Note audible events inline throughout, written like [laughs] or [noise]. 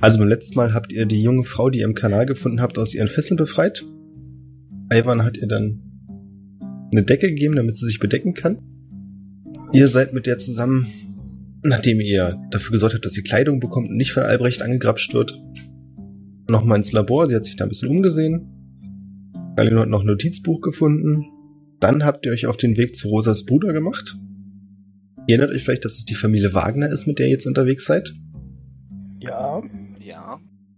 Also beim letzten Mal habt ihr die junge Frau, die ihr im Kanal gefunden habt, aus ihren Fesseln befreit. Ivan hat ihr dann eine Decke gegeben, damit sie sich bedecken kann. Ihr seid mit der zusammen, nachdem ihr dafür gesorgt habt, dass sie Kleidung bekommt und nicht von Albrecht angegrapscht wird, nochmal ins Labor. Sie hat sich da ein bisschen umgesehen. Galino hat noch ein Notizbuch gefunden. Dann habt ihr euch auf den Weg zu Rosas Bruder gemacht. Ihr erinnert euch vielleicht, dass es die Familie Wagner ist, mit der ihr jetzt unterwegs seid? Ja.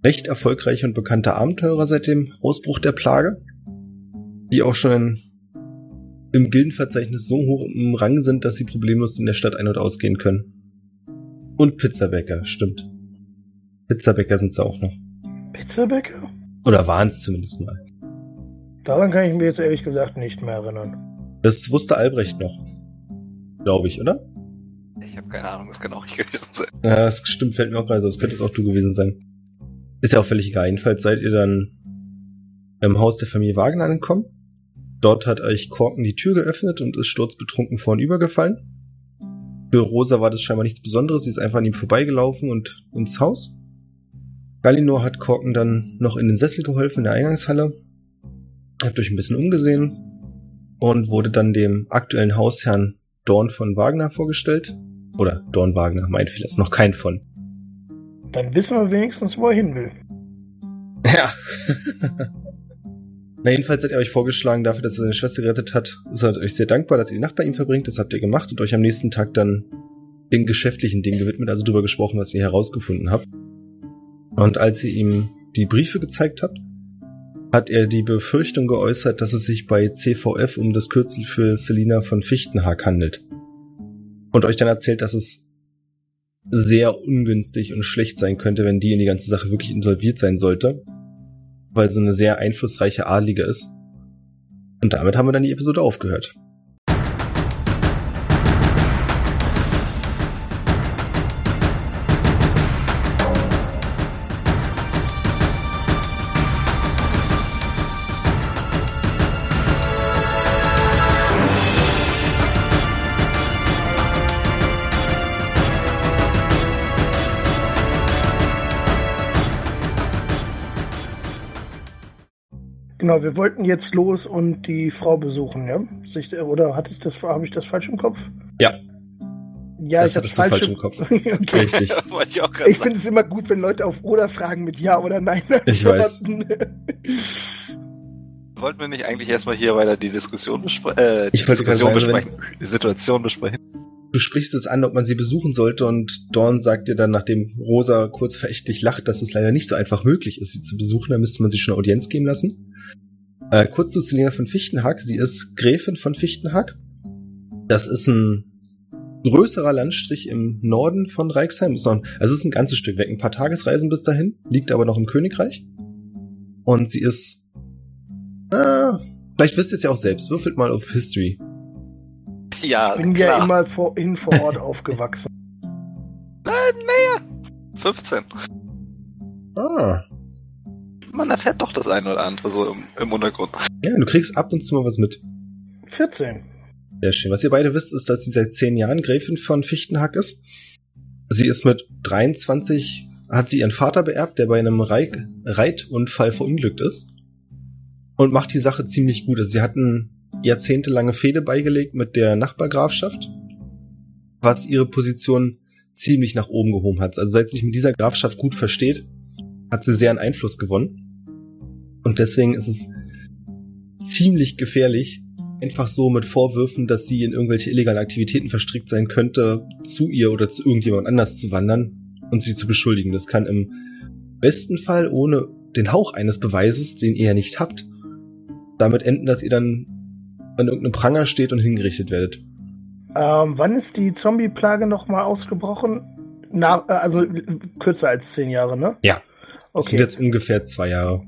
Recht erfolgreiche und bekannte Abenteurer seit dem Ausbruch der Plage, die auch schon im Gildenverzeichnis so hoch im Rang sind, dass sie problemlos in der Stadt ein- und ausgehen können. Und Pizzabäcker, stimmt. Pizzabäcker sind sie auch noch. Pizzabäcker? Oder waren es zumindest mal. Daran kann ich mir jetzt ehrlich gesagt nicht mehr erinnern. Das wusste Albrecht noch. Glaube ich, oder? Ich habe keine Ahnung, das kann auch nicht gewesen sein. Ja, das stimmt, fällt mir auch gerade so. Das könnte es auch du gewesen sein. Ist ja auch völlig egal. Jedenfalls seid ihr dann im Haus der Familie Wagner angekommen. Dort hat euch Korken die Tür geöffnet und ist sturzbetrunken vornübergefallen. Für Rosa war das scheinbar nichts Besonderes. Sie ist einfach an ihm vorbeigelaufen und ins Haus. Galinor hat Korken dann noch in den Sessel geholfen in der Eingangshalle. Habt euch ein bisschen umgesehen und wurde dann dem aktuellen Hausherrn Dorn von Wagner vorgestellt. Oder Dorn Wagner, mein Fehler, ist noch kein von. Dann wissen wir wenigstens, wo er hin will. Ja. [laughs] Na, jedenfalls hat er euch vorgeschlagen, dafür, dass er seine Schwester gerettet hat. Seid euch sehr dankbar, dass ihr die Nacht bei ihm verbringt. Das habt ihr gemacht und euch am nächsten Tag dann den geschäftlichen Dingen gewidmet, also darüber gesprochen, was ihr herausgefunden habt. Und als ihr ihm die Briefe gezeigt habt, hat er die Befürchtung geäußert, dass es sich bei CVF um das Kürzel für Selina von Fichtenhag handelt. Und euch dann erzählt, dass es sehr ungünstig und schlecht sein könnte, wenn die in die ganze Sache wirklich involviert sein sollte, weil so eine sehr einflussreiche Adlige ist. Und damit haben wir dann die Episode aufgehört. Genau, wir wollten jetzt los und die Frau besuchen, ja? Sich, oder hatte ich das, habe ich das falsch im Kopf? Ja. Ja, Das ich hattest du hab's falsch im Kopf. [laughs] okay. Richtig. [laughs] Ich Ich finde es immer gut, wenn Leute auf oder fragen mit Ja oder Nein. [laughs] Ich weiß. Wollten wir nicht eigentlich erstmal hier weiter die Diskussion besprechen? Äh, die Ich wollte gerade Diskussion sagen, besprechen. Die Situation besprechen. Du sprichst es an, ob man sie besuchen sollte und Dorn sagt dir dann, nachdem Rosa kurz verächtlich lacht, dass es leider nicht so einfach möglich ist, sie zu besuchen, da müsste man sie schon eine Audienz geben lassen. Äh, kurz zu Selina von Fichtenhag. Sie ist Gräfin von Fichtenhag. Das ist ein größerer Landstrich im Norden von Reichsheim. Also es ist ein ganzes Stück weg, ein paar Tagesreisen bis dahin, liegt aber noch im Königreich. Und sie ist, äh, vielleicht wisst ihr es ja auch selbst, würfelt mal auf History. Ja, Ich bin klar. ja immer vor, in vor Ort aufgewachsen. Nein, mehr. 15. Ah, Man erfährt doch das eine oder andere so im, im Untergrund. ja, du kriegst ab und zu mal was mit. 14. Sehr schön. Was ihr beide wisst, ist, dass sie seit zehn Jahren Gräfin von Fichtenhack ist. Sie ist mit 23, hat sie ihren Vater beerbt, der bei einem Reit Reitunfall verunglückt ist. Und macht die Sache ziemlich gut. Also sie hatten jahrzehntelange Fehde beigelegt mit der Nachbargrafschaft, was ihre Position ziemlich nach oben gehoben hat. Also seit sie sich mit dieser Grafschaft gut versteht, hat sie sehr an Einfluss gewonnen. Und deswegen ist es ziemlich gefährlich, einfach so mit Vorwürfen, dass sie in irgendwelche illegalen Aktivitäten verstrickt sein könnte, zu ihr oder zu irgendjemand anders zu wandern und sie zu beschuldigen. Das kann im besten Fall ohne den Hauch eines Beweises, den ihr ja nicht habt, damit enden, dass ihr dann an irgendeinem Pranger steht und hingerichtet werdet. Ähm, wann ist die Zombie-Plage nochmal ausgebrochen? Na, äh, also kürzer als zehn Jahre, ne? Ja. Das sind Okay. jetzt ungefähr zwei Jahre.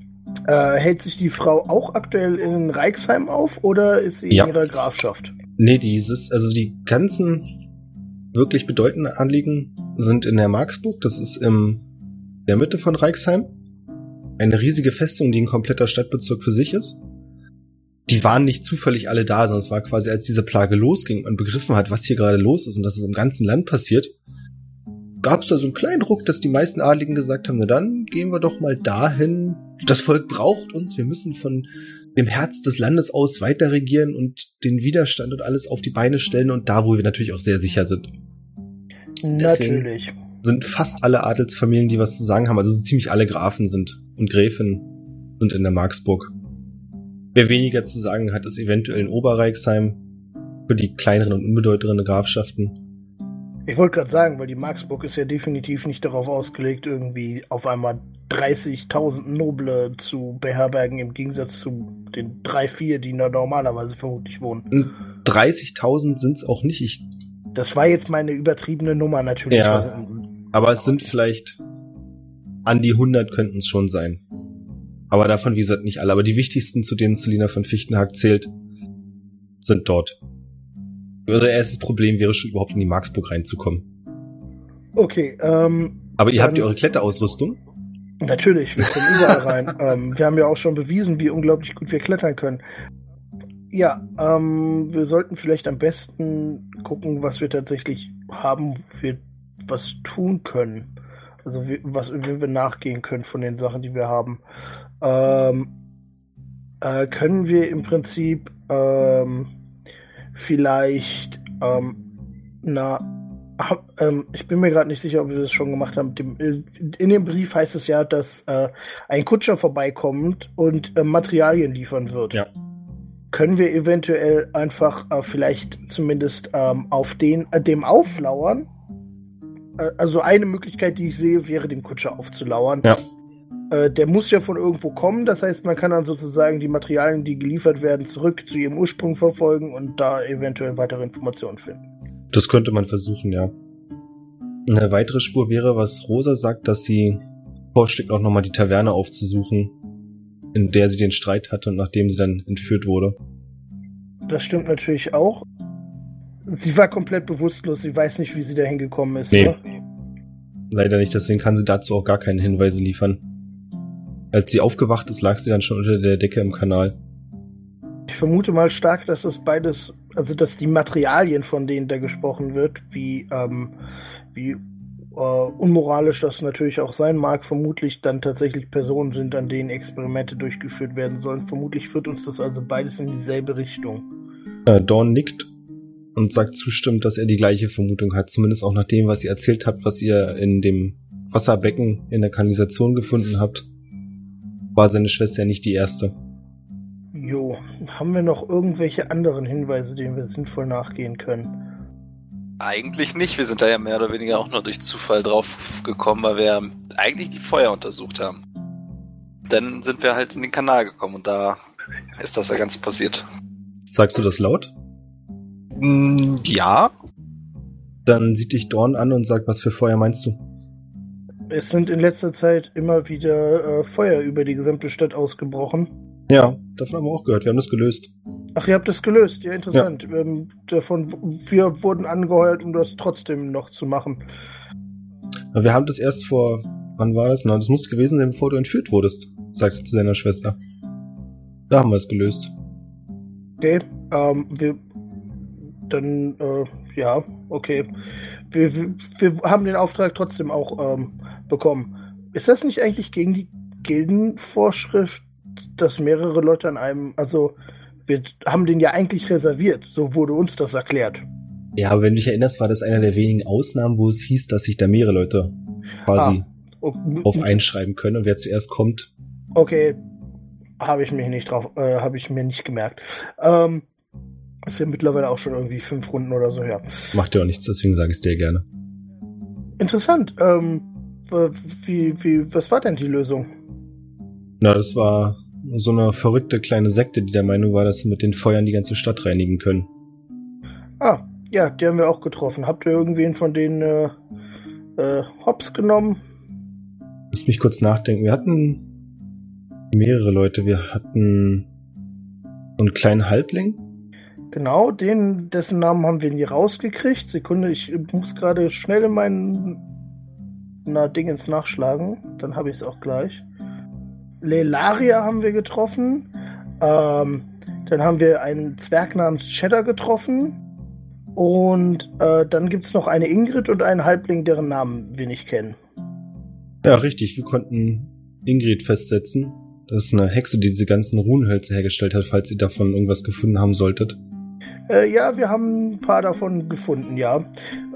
Äh, hält sich die Frau auch aktuell in Reichsheim auf oder ist sie Ja. in ihrer Grafschaft? Nee, dieses, also die ganzen wirklich bedeutenden Anliegen sind in der Marksburg. Das ist in der Mitte von Reichsheim. Eine riesige Festung, die ein kompletter Stadtbezirk für sich ist. Die waren nicht zufällig alle da, sondern es war quasi, als diese Plage losging und begriffen hat, was hier gerade los ist und dass es im ganzen Land passiert, gab es da so einen kleinen Druck, dass die meisten Adligen gesagt haben, na dann gehen wir doch mal dahin. Das Volk braucht uns, wir müssen von dem Herz des Landes aus weiter regieren und den Widerstand und alles auf die Beine stellen und da, wo wir natürlich auch sehr sicher sind. Deswegen Natürlich. sind fast alle Adelsfamilien, die was zu sagen haben, also so ziemlich alle Grafen sind und Gräfin sind in der Marksburg. Wer weniger zu sagen hat, ist eventuell in Oberreichsheim für die kleineren und unbedeutenden Grafschaften. Ich wollte gerade sagen, weil die Marksburg ist ja definitiv nicht darauf ausgelegt, irgendwie auf einmal 30.000 Noble zu beherbergen, im Gegensatz zu den drei, vier, die da normalerweise vermutlich wohnen. 30.000 sind es auch nicht. Ich, Das war jetzt meine übertriebene Nummer natürlich. Ja. Also, aber es sind vielleicht an die 100 könnten es schon sein. Aber davon, wie gesagt, nicht alle. Aber die wichtigsten, zu denen Selina von Fichtenhack zählt, sind dort. Unser erstes Problem wäre schon überhaupt in die Marksburg reinzukommen. Okay, ähm, Aber ihr habt ja eure Kletterausrüstung. Natürlich, wir kommen überall rein. [laughs] ähm, wir haben ja auch schon bewiesen, wie unglaublich gut wir klettern können. Ja, ähm, wir sollten vielleicht am besten gucken, was wir tatsächlich haben, wir was tun können. Also wie, was wie wir nachgehen können von den Sachen, die wir haben. Ähm, äh, können wir im Prinzip ähm, vielleicht ähm, na hab, ähm, ich bin mir gerade nicht sicher, ob wir das schon gemacht haben. Dem, äh, in dem Brief heißt es ja, dass äh, ein Kutscher vorbeikommt und äh, Materialien liefern wird. Ja. Können wir eventuell einfach äh, vielleicht zumindest ähm, auf den, äh, dem auflauern? Äh, also eine Möglichkeit, die ich sehe, wäre dem Kutscher aufzulauern. Ja. Äh, der muss ja von irgendwo kommen, das heißt, man kann dann sozusagen die Materialien, die geliefert werden, zurück zu ihrem Ursprung verfolgen und da eventuell weitere Informationen finden. Das könnte man versuchen, ja. Eine weitere Spur wäre, was Rosa sagt, dass sie vorschlägt, auch nochmal die Taverne aufzusuchen, in der sie den Streit hatte und nachdem sie dann entführt wurde. Das stimmt natürlich auch. Sie war komplett bewusstlos, sie weiß nicht, wie sie dahin gekommen ist. Nee. oder? Leider nicht, deswegen kann sie dazu auch gar keine Hinweise liefern. Als sie aufgewacht ist, lag sie dann schon unter der Decke im Kanal. Ich vermute mal stark, dass das beides, also dass die Materialien, von denen da gesprochen wird, wie, ähm, wie äh, unmoralisch das natürlich auch sein mag, vermutlich dann tatsächlich Personen sind, an denen Experimente durchgeführt werden sollen. Vermutlich führt uns das also beides in dieselbe Richtung. Äh, Dawn nickt und sagt zustimmend, dass er die gleiche Vermutung hat, zumindest auch nach dem, was ihr erzählt habt, was ihr in dem Wasserbecken in der Kanalisation gefunden habt. War seine Schwester ja nicht die erste. Jo, haben wir noch irgendwelche anderen Hinweise, denen wir sinnvoll nachgehen können? Eigentlich nicht. Wir sind da ja mehr oder weniger auch nur durch Zufall drauf gekommen, weil wir eigentlich die Feuer untersucht haben. Dann sind wir halt in den Kanal gekommen und da ist das ja Ganze passiert. Sagst du das laut? Mm, ja. Dann sieht dich Dorn an und sagt, was für Feuer meinst du? Es sind in letzter Zeit immer wieder äh, Feuer über die gesamte Stadt ausgebrochen. Ja, davon haben wir auch gehört. Wir haben das gelöst. Ach, ihr habt das gelöst, ja, interessant. Ähm, davon, wir wurden angeheuert, um das trotzdem noch zu machen. Wir haben das erst vor, wann war das? Na, das muss gewesen sein, bevor du entführt wurdest, sagte zu seiner Schwester. Da haben wir es gelöst. Okay, ähm, wir, dann, äh, ja, okay. Wir, wir, wir haben den Auftrag trotzdem auch ähm, bekommen. Ist das nicht eigentlich gegen die Gildenvorschrift, dass mehrere Leute an einem, also wir haben den ja eigentlich reserviert, so wurde uns das erklärt. Ja, aber wenn du dich erinnerst, war das einer der wenigen Ausnahmen, wo es hieß, dass sich da mehrere Leute quasi O- drauf einschreiben können und wer zuerst kommt. Okay, habe ich mich nicht drauf, äh, habe ich mir nicht gemerkt. Ähm, ist ja mittlerweile auch schon irgendwie fünf Runden oder so her. Macht ja auch nichts, deswegen sage ich es dir gerne. Interessant. Ähm, wie, wie, was war denn die Lösung? Na, das war so eine verrückte kleine Sekte, die der Meinung war, dass sie mit den Feuern die ganze Stadt reinigen können. Ah, ja, die haben wir auch getroffen. Habt ihr irgendwen von denen äh, äh, Hops genommen? Lass mich kurz nachdenken. Wir hatten mehrere Leute. Wir hatten so einen kleinen Halbling. Genau, den, dessen Namen haben wir nie rausgekriegt. Sekunde, ich muss gerade schnell in meinen na, Dingens nachschlagen. Dann habe ich es auch gleich. Lelaria haben wir getroffen. Ähm, dann haben wir einen Zwerg namens Cheddar getroffen. Und äh, dann gibt's noch eine Ingrid und einen Halbling, deren Namen wir nicht kennen. Ja, richtig. Wir konnten Ingrid festsetzen. Das ist eine Hexe, die diese ganzen Runenhölzer hergestellt hat, falls ihr davon irgendwas gefunden haben solltet. Äh, ja, wir haben ein paar davon gefunden, ja.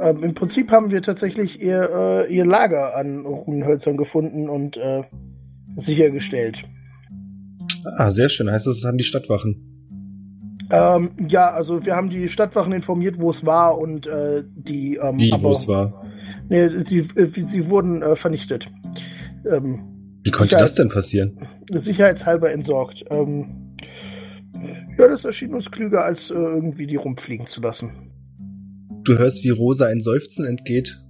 Ähm, Im Prinzip haben wir tatsächlich ihr, äh, ihr Lager an Runenhölzern gefunden und äh, sichergestellt. Ah, sehr schön. Heißt das, es haben die Stadtwachen. Ähm, ja, also wir haben die Stadtwachen informiert, wo es war und äh, die. Ähm, Wie, wo es war. Nee, die, äh, sie wurden äh, vernichtet. Ähm, Wie konnte das denn passieren? sicherheitshalber entsorgt. Ähm, ja, das erschien uns klüger, als äh, irgendwie die rumfliegen zu lassen. Du hörst, wie Rosa ein Seufzen entgeht.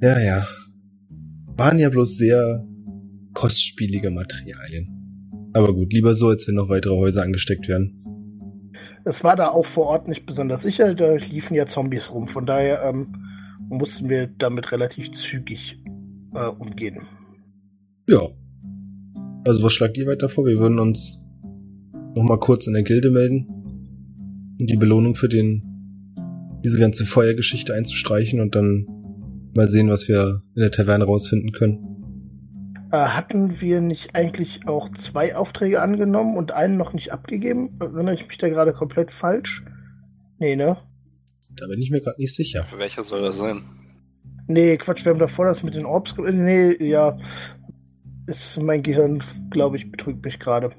Ja, ja. Waren ja bloß sehr kostspielige Materialien. Aber gut, lieber so, als wenn noch weitere Häuser angesteckt werden. Es war da auch vor Ort nicht besonders sicher, da liefen ja Zombies rum, von daher ähm, mussten wir damit relativ zügig äh, umgehen. Ja. Also was schlagt ihr weiter vor? Wir würden uns noch mal kurz in der Gilde melden und die Belohnung für den diese ganze Feuergeschichte einzustreichen und dann mal sehen, was wir in der Taverne rausfinden können. Äh, hatten wir nicht eigentlich auch zwei Aufträge angenommen und einen noch nicht abgegeben? Erinnere ich mich da gerade komplett falsch? Nee, ne? Da bin ich mir gerade nicht sicher. Für welcher soll das sein? Nee, Quatsch, wir haben davor das mit den Orbs. Nee, ja. Ist mein Gehirn, glaube ich, betrügt mich gerade.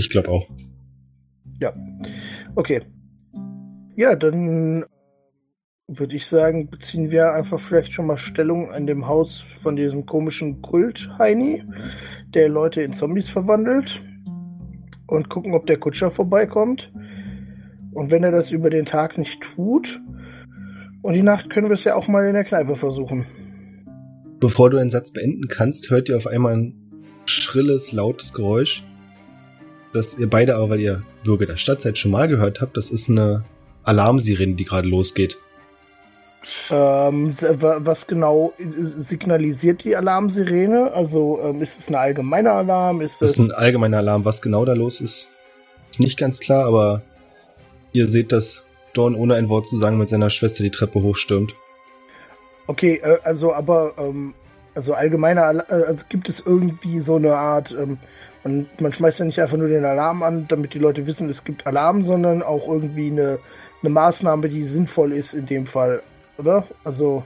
Ich glaube auch. Okay. Ja, dann würde ich sagen, beziehen wir einfach vielleicht schon mal Stellung an dem Haus von diesem komischen Kult Heini, der Leute in Zombies verwandelt. Und gucken, ob der Kutscher vorbeikommt. Und wenn er das über den Tag nicht tut, und die Nacht können wir es ja auch mal in der Kneipe versuchen. Bevor du einen Satz beenden kannst, hört ihr auf einmal ein schrilles, lautes Geräusch, das ihr beide aber, weil ihr Bürger der Stadt seid, schon mal gehört habt. Das ist eine Alarmsirene, die gerade losgeht. Ähm, was genau äh, signalisiert die Alarmsirene? Also ähm, ist es ein allgemeiner Alarm? Ist Das es ist ein allgemeiner Alarm. Was genau da los ist, ist nicht ganz klar, aber ihr seht, dass Dorn ohne ein Wort zu sagen mit seiner Schwester die Treppe hochstürmt. okay? Äh, also aber ähm, also allgemeiner, äh, also gibt es irgendwie so eine Art ähm, man, man schmeißt ja nicht einfach nur den Alarm an, damit die Leute wissen, es gibt Alarm, sondern auch irgendwie eine, eine Maßnahme, die sinnvoll ist in dem Fall, oder? Also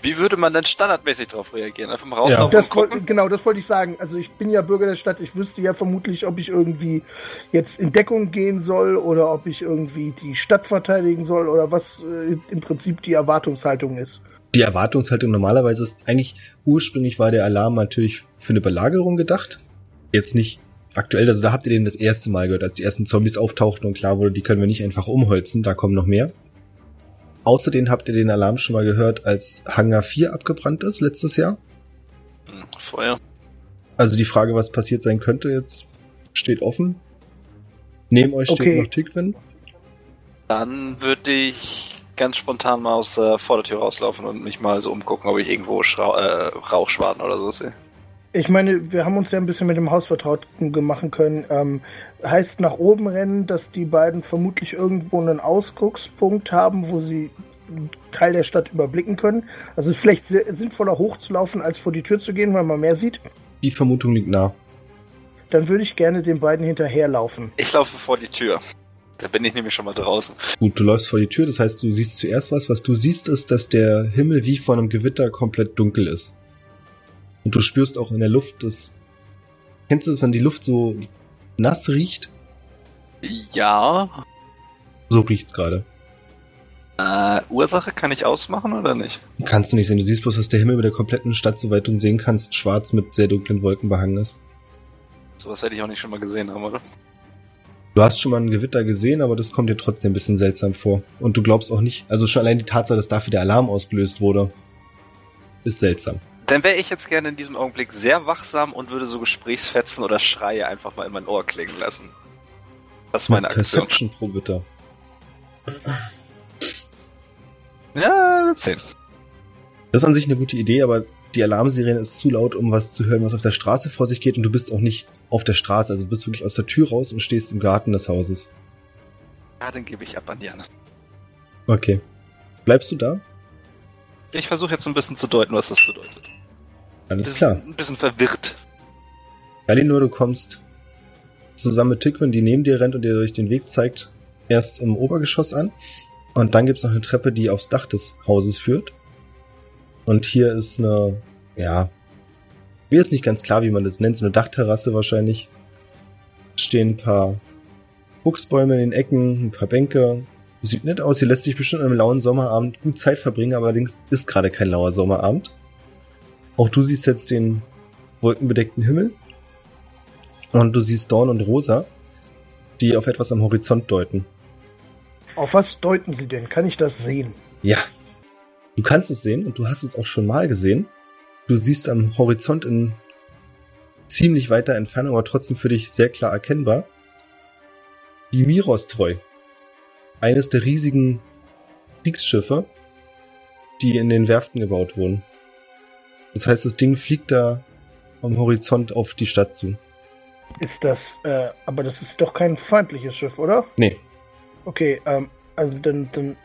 Wie würde man denn standardmäßig darauf reagieren? Einfach mal rauslaufen Das und gucken? genau, das wollte ich sagen. Also ich bin ja Bürger der Stadt. Ich wüsste ja vermutlich, ob ich irgendwie jetzt in Deckung gehen soll oder ob ich irgendwie die Stadt verteidigen soll oder was äh, im Prinzip die Erwartungshaltung ist. Die Erwartungshaltung normalerweise ist eigentlich, ursprünglich war der Alarm natürlich für eine Belagerung gedacht. Jetzt nicht aktuell, also da habt ihr den das erste Mal gehört, als die ersten Zombies auftauchten und klar wurde, die können wir nicht einfach umholzen, da kommen noch mehr. Außerdem habt ihr den Alarm schon mal gehört, als Hangar 4 abgebrannt ist letztes Jahr. Hm, Feuer. Also die Frage, was passiert sein könnte jetzt, steht offen. Neben euch steht Okay. noch Tigwin. Dann würde ich ganz spontan mal aus der Vordertür rauslaufen und mich mal so umgucken, ob ich irgendwo Schrau äh, Rauchschwaden oder so sehe. Ich meine, wir haben uns ja ein bisschen mit dem Haus vertraut machen können. Ähm, heißt nach oben rennen, dass die beiden vermutlich irgendwo einen Ausguckspunkt haben, wo sie einen Teil der Stadt überblicken können. Also es ist vielleicht sinnvoller hochzulaufen, als vor die Tür zu gehen, weil man mehr sieht. Die Vermutung liegt nah. Dann würde ich gerne den beiden hinterherlaufen. Ich laufe vor die Tür. Da bin ich nämlich schon mal draußen. Gut, du läufst vor die Tür, das heißt, du siehst zuerst was. Was du siehst, ist, dass der Himmel wie vor einem Gewitter komplett dunkel ist. Und du spürst auch in der Luft, dass. Kennst du das, wenn die Luft so nass riecht? Ja. So riecht's gerade. Äh, Ursache kann ich ausmachen oder nicht? Kannst du nicht sehen. Du siehst bloß, dass der Himmel über der kompletten Stadt, soweit du ihn sehen kannst, schwarz mit sehr dunklen Wolken behangen ist. Sowas werde ich auch nicht schon mal gesehen haben, oder? Du hast schon mal ein Gewitter gesehen, aber das kommt dir trotzdem ein bisschen seltsam vor. Und du glaubst auch nicht, also schon allein die Tatsache, dass dafür der Alarm ausgelöst wurde, ist seltsam. Dann wäre ich jetzt gerne in diesem Augenblick sehr wachsam und würde so Gesprächsfetzen oder Schreie einfach mal in mein Ohr klingen lassen. Das ist meine Aktion. Perception pro bitte. Ja, das 10. Das ist an sich eine gute Idee, aber die Alarmsirene ist zu laut, um was zu hören, was auf der Straße vor sich geht und du bist auch nicht auf der Straße, also du bist wirklich aus der Tür raus und stehst im Garten des Hauses. Ja, dann gebe ich ab an Diana. Okay. Bleibst du da? Ich versuche jetzt ein bisschen zu deuten, was das bedeutet. Alles Bisschen- klar. Ein bisschen verwirrt. Galinor, du kommst zusammen mit Tykwen, die neben dir rennt und dir durch den Weg zeigt, erst im Obergeschoss an. Und dann gibt's noch eine Treppe, die aufs Dach des Hauses führt. Und hier ist eine, ja, mir ist nicht ganz klar, wie man das nennt, so eine Dachterrasse wahrscheinlich. Stehen ein paar Buchsbäume in den Ecken, ein paar Bänke. Sieht nett aus, hier lässt sich bestimmt an einem lauen Sommerabend gut Zeit verbringen, aber allerdings ist gerade kein lauer Sommerabend. Auch du siehst jetzt den wolkenbedeckten Himmel. Und du siehst Dawn und Rosa, die auf etwas am Horizont deuten. Auf was deuten Sie denn? Kann ich das sehen? Ja. Du kannst es sehen und du hast es auch schon mal gesehen. Du siehst am Horizont in ziemlich weiter Entfernung, aber trotzdem für dich sehr klar erkennbar, die Mirostreu. Eines der riesigen Kriegsschiffe, die in den Werften gebaut wurden. Das heißt, das Ding fliegt da am Horizont auf die Stadt zu. Ist das, äh, aber das ist doch kein feindliches Schiff, oder? Nee, Okay, ähm, also dann, dann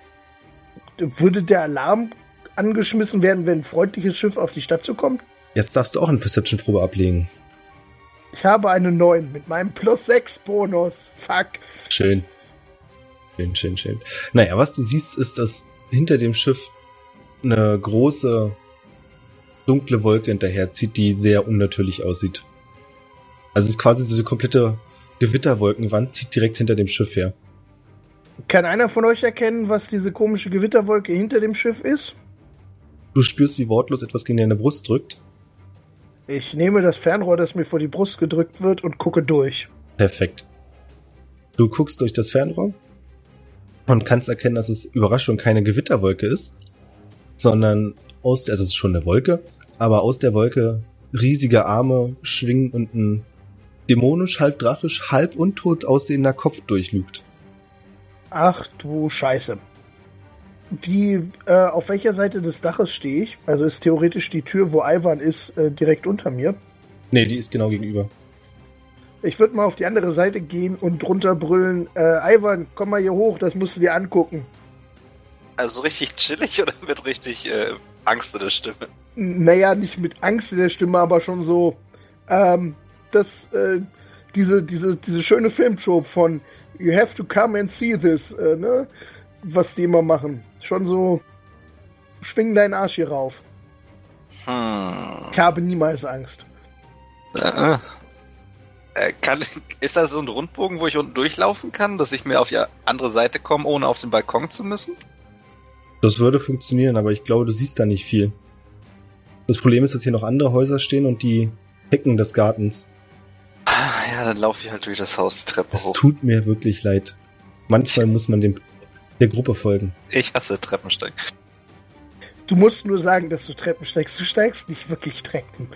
würde der Alarm angeschmissen werden, wenn ein freundliches Schiff auf die Stadt zukommt? jetzt darfst du auch eine Perception-Probe ablegen. Ich habe eine 9 mit meinem Plus 6 Bonus. Fuck. Schön. Schön, schön, schön. Naja, was du siehst, ist, dass hinter dem Schiff eine große dunkle Wolke hinterherzieht, die sehr unnatürlich aussieht. Also es ist quasi so eine komplette Gewitterwolkenwand, zieht direkt hinter dem Schiff her. Kann einer von euch erkennen, was diese komische Gewitterwolke hinter dem Schiff ist? Du spürst, wie wortlos etwas gegen deine Brust drückt. Ich nehme das Fernrohr, das mir vor die Brust gedrückt wird, und gucke durch. Perfekt. Du guckst durch das Fernrohr und kannst erkennen, dass es Überraschung keine Gewitterwolke ist, sondern aus, also es ist schon eine Wolke, aber aus der Wolke riesige Arme schwingen und ein dämonisch, halb drachisch, halb untot aussehender Kopf durchlugt. Ach du Scheiße. Wie, äh, auf welcher Seite des Daches stehe ich? Also ist theoretisch die Tür, wo Ivan ist, äh, direkt unter mir. Nee, die ist genau gegenüber. Ich würde mal auf die andere Seite gehen und drunter brüllen, äh, Ivan, komm mal hier hoch, das musst du dir angucken. Also richtig chillig oder [laughs] mit richtig äh, Angst in der Stimme? Naja, nicht mit Angst in der Stimme, aber schon so, ähm, das, äh, diese, diese, diese schöne Filmtrope von You have to come and see this, äh, ne? Was die immer machen. Schon so, schwing deinen Arsch hier rauf. Hm. Ich habe niemals Angst. Äh, äh, kann, [laughs] ist das so ein Rundbogen, wo ich unten durchlaufen kann, dass ich mir auf die andere Seite komme, ohne auf den Balkon zu müssen? Das würde funktionieren, aber ich glaube, du siehst da nicht viel. Das Problem ist, dass hier noch andere Häuser stehen und die Hecken des Gartens. Ah, Ja, dann laufe ich halt durch das Haus die Treppe Es hoch. tut mir wirklich leid. Manchmal muss man dem, der Gruppe folgen. Ich hasse Treppensteigen. Du musst nur sagen, dass du Treppen steigst. Du steigst nicht wirklich Treppen.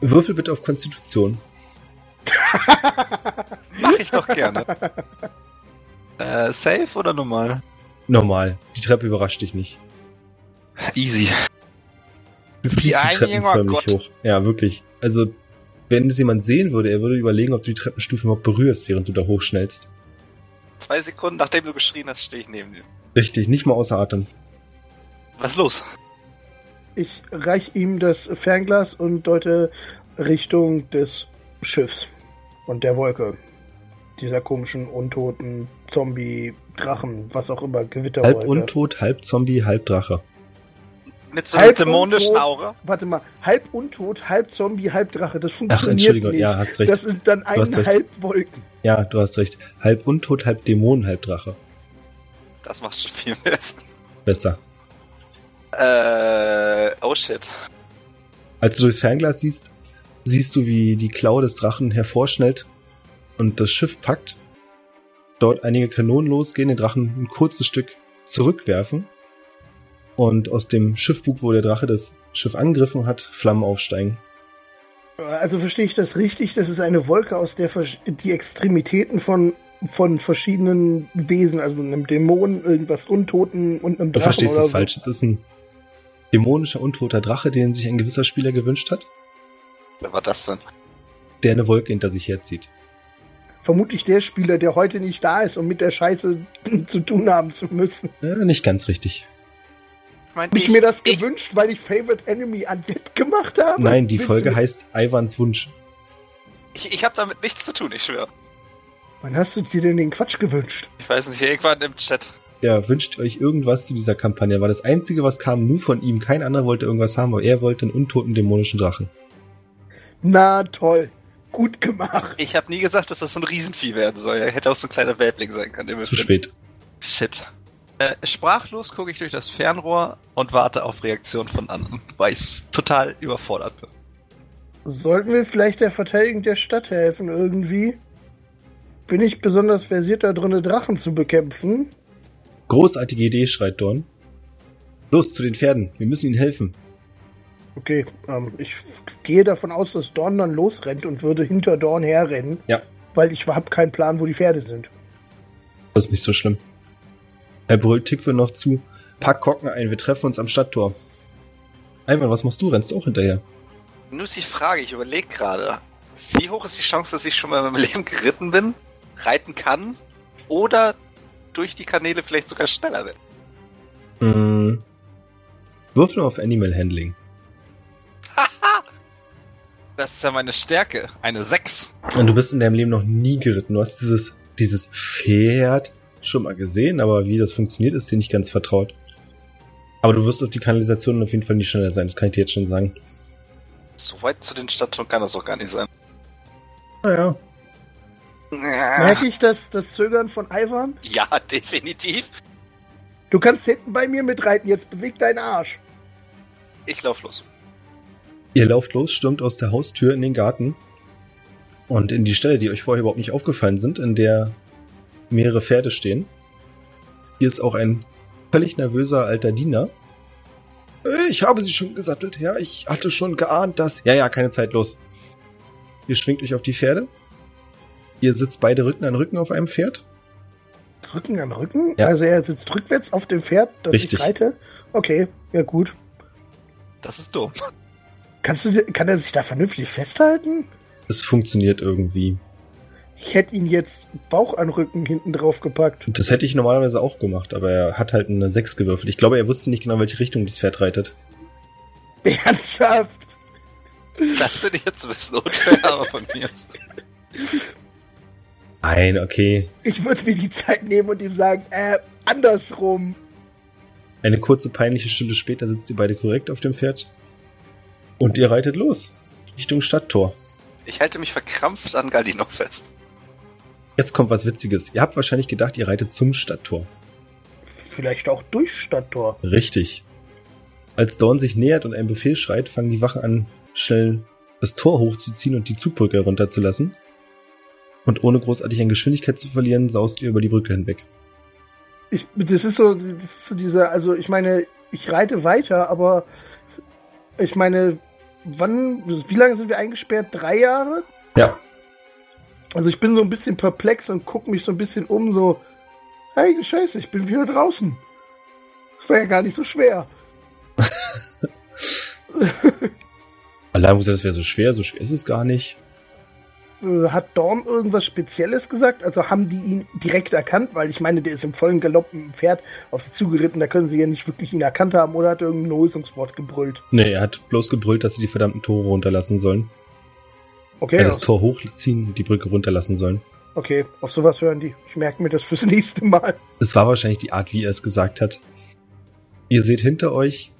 Würfel bitte auf Konstitution. [laughs] Mach ich doch gerne. äh, safe oder normal? Normal. Die Treppe überrascht dich nicht. Easy. Du fliegst Ja, die Treppen förmlich hoch. Ja, wirklich. Also, wenn es jemand sehen würde, er würde überlegen, ob du die Treppenstufen überhaupt berührst, während du da hochschnellst. Zwei Sekunden nachdem du geschrien hast, stehe ich neben dir. Richtig, nicht mal außer Atem. Was ist los? Ich reich ihm das Fernglas und deute Richtung des Schiffs und der Wolke. Dieser komischen, untoten Zombie, Drachen, was auch immer, Gewitterwolke. Halb untot, halb Zombie, halb Drache. Mit so einer Halb dämonischen. Aura? Warte mal, halb untot, halb Zombie, halb Drache. Das Ach, funktioniert Entschuldigung, nicht. ja, hast recht. Das sind dann eineinhalb Wolken. Ja, du hast recht. Halb untot, halb Dämon, halb Drache. Das macht schon viel mehr Sinn. Besser. Äh, oh shit. Als du durchs Fernglas siehst, siehst du, wie die Klaue des Drachen hervorschnellt und das Schiff packt. Dort einige Kanonen losgehen, den Drachen ein kurzes Stück zurückwerfen. Und aus dem Schiffbug, wo der Drache das Schiff angegriffen hat, Flammen aufsteigen. Also verstehe ich das richtig? Das ist eine Wolke, aus der die Extremitäten von, von verschiedenen Wesen, also einem Dämon, irgendwas Untoten und einem Du Drachen verstehst oder es so. falsch. Es ist ein dämonischer, untoter Drache, den sich ein gewisser Spieler gewünscht hat, Wer war das denn? der eine Wolke hinter sich herzieht. vermutlich der Spieler, der heute nicht da ist, um mit der Scheiße [laughs] zu tun haben zu müssen. Ja, nicht ganz richtig. Ich meine, Hab ich, mir das gewünscht, weil ich Favorite Enemy Undead gemacht habe? Nein, die Willst Folge du- heißt Iwans Wunsch. Ich, ich habe damit nichts zu tun, ich schwöre. Wann hast du dir denn den Quatsch gewünscht? Ich weiß nicht, irgendwann im Chat. Ja, wünscht euch irgendwas zu dieser Kampagne? War das einzige, was kam, nur von ihm. Kein anderer wollte irgendwas haben, aber er wollte einen untoten dämonischen Drachen. Na toll. Gut gemacht. Ich habe nie gesagt, dass das so ein Riesenvieh werden soll. Er hätte auch so ein kleiner Welbling sein können. den wir Zu finden. spät. Shit. Äh, sprachlos gucke ich durch das Fernrohr und warte auf Reaktion von anderen, weil ich total überfordert bin. Sollten wir vielleicht der Verteidigung der Stadt helfen irgendwie? Bin ich besonders versiert da drin, Drachen zu bekämpfen? Großartige Idee, schreit Dorn. Los zu den Pferden, wir müssen ihnen helfen. Okay, ähm, ich gehe davon aus, dass Dorn dann losrennt und würde hinter Dorn herrennen. Ja. Weil ich habe keinen Plan, wo die Pferde sind. Das ist nicht so schlimm. Er brüllt Tikwe noch zu. Pack Kocken ein, wir treffen uns am Stadttor. Einmal, was machst du? Rennst du auch hinterher? Nur ist die Frage, ich überlege gerade, wie hoch ist die Chance, dass ich schon mal in meinem [laughs] Leben geritten bin, reiten kann oder durch die Kanäle vielleicht sogar schneller bin? Hm. Wirf nur auf Animal Handling. [laughs] Das ist ja meine Stärke, eine 6. Und du bist in deinem Leben noch nie geritten. Du hast dieses, dieses Pferd schon mal gesehen, aber wie das funktioniert, ist dir nicht ganz vertraut. Aber du wirst auf die Kanalisation auf jeden Fall nicht schneller sein, das kann ich dir jetzt schon sagen. So weit zu den Stadttoren kann das auch gar nicht sein. Naja. Merke ich das, das Zögern von Ivan? Ja, [laughs] definitiv. Du kannst hinten bei mir mitreiten, jetzt beweg deinen Arsch. Ich lauf los. Ihr lauft los, stürmt aus der Haustür in den Garten und in die Stelle, die euch vorher überhaupt nicht aufgefallen sind, in der mehrere Pferde stehen. Hier ist auch ein völlig nervöser alter Diener. Ich habe sie schon gesattelt, ja, ich hatte schon geahnt, dass... Ja, ja, keine Zeit, los. Ihr schwingt euch auf die Pferde. Ihr sitzt beide Rücken an Rücken auf einem Pferd. Rücken an Rücken? Ja. Also er sitzt rückwärts auf dem Pferd, das Richtig. ich reite? Okay, ja gut. Das ist dumm. Kannst du, kann er sich da vernünftig festhalten? Es funktioniert irgendwie. Ich hätte ihn jetzt Bauch an Rücken hinten drauf gepackt. Das hätte ich normalerweise auch gemacht, aber er hat halt eine 6 gewürfelt. Ich glaube, er wusste nicht genau, in welche Richtung das Pferd reitet. [laughs] Ernsthaft? Das finde ich jetzt ein bisschen unfair, [laughs] aber von mir aus. Nein, okay. Ich würde mir die Zeit nehmen und ihm sagen, äh, andersrum. Eine kurze peinliche Stunde später sitzt ihr beide korrekt auf dem Pferd. Und ihr reitet los. Richtung Stadttor. Ich halte mich verkrampft an Galdino fest. Jetzt kommt was Witziges. Ihr habt wahrscheinlich gedacht, ihr reitet zum Stadttor. Vielleicht auch durch Stadttor. Richtig. Als Dorn sich nähert und einen Befehl schreit, fangen die Wachen an, schnell das Tor hochzuziehen und die Zugbrücke herunterzulassen. Und ohne großartig an Geschwindigkeit zu verlieren, saust ihr über die Brücke hinweg. Ich, das ist so, das ist so dieser, also ich meine, ich reite weiter, aber ich meine, wann, wie lange sind wir eingesperrt? Drei Jahre? Ja. Also ich bin so ein bisschen perplex und gucke mich so ein bisschen um, so, hey, Scheiße, ich bin wieder draußen. Das war ja gar nicht so schwer. [laughs] Allein muss das wäre so schwer, so schwer ist es gar nicht. Äh, Hat Dorn irgendwas Spezielles gesagt? Also haben die ihn direkt erkannt? Weil ich meine, der ist im vollen Galopp mit dem Pferd auf sie zugeritten, da können sie ja nicht wirklich ihn erkannt haben oder hat er irgendein Lösungswort gebrüllt. Nee, er hat bloß gebrüllt, dass sie die verdammten Tore runterlassen sollen. Okay, Ja, das Tor hochziehen und die Brücke runterlassen sollen. okay, auf sowas hören die. Ich merke mir das fürs [laughs] nächste Mal. Es war wahrscheinlich die Art, wie er es gesagt hat. Ihr seht hinter euch,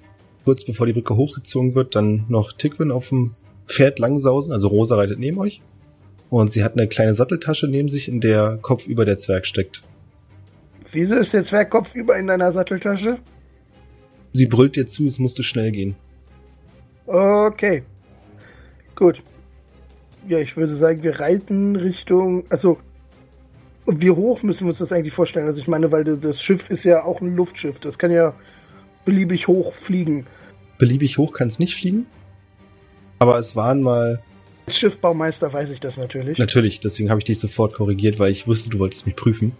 kurz bevor die Brücke hochgezogen wird, dann noch Tickwin auf dem Pferd langsausen, also Rosa reitet neben euch. Und sie hat eine kleine Satteltasche neben sich, in der Kopf über der Zwerg steckt. Wieso ist der Zwergkopf über in deiner Satteltasche? Sie brüllt dir zu, es musste schnell gehen. Okay. Gut. Ja, ich würde sagen, wir reiten Richtung. Also, wie hoch müssen wir uns das eigentlich vorstellen? Also, ich meine, weil das Schiff ist ja auch ein Luftschiff. Das kann ja beliebig hoch fliegen. Beliebig hoch kann es nicht fliegen. Aber es waren mal, Als Schiffbaumeister weiß ich das natürlich. natürlich, deswegen habe ich dich sofort korrigiert, weil ich wusste, du wolltest mich prüfen.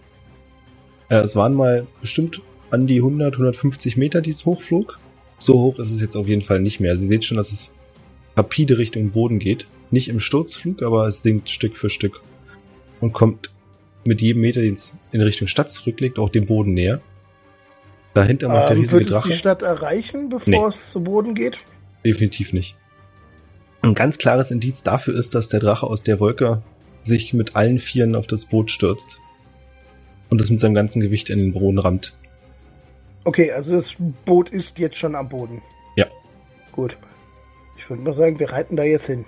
Äh, es waren mal bestimmt an die 100, 150 Meter, die es hochflog. So hoch ist es jetzt auf jeden Fall nicht mehr. Sie seht schon, dass es rapide Richtung Boden geht. Nicht im Sturzflug, aber es sinkt Stück für Stück. und kommt mit jedem Meter, den es in Richtung Stadt zurücklegt, auch dem Boden näher. Dahinter macht der Ähm, riesige wird es die Drache. Stadt erreichen, bevor Nee. es zu Boden geht? Definitiv nicht. Ein ganz klares Indiz dafür ist, dass der Drache aus der Wolke sich mit allen Vieren auf das Boot stürzt und es mit seinem ganzen Gewicht in den Boden rammt. Okay, also das Boot ist jetzt schon am Boden. Ja. Gut. Ich würde mal sagen, wir reiten da jetzt hin.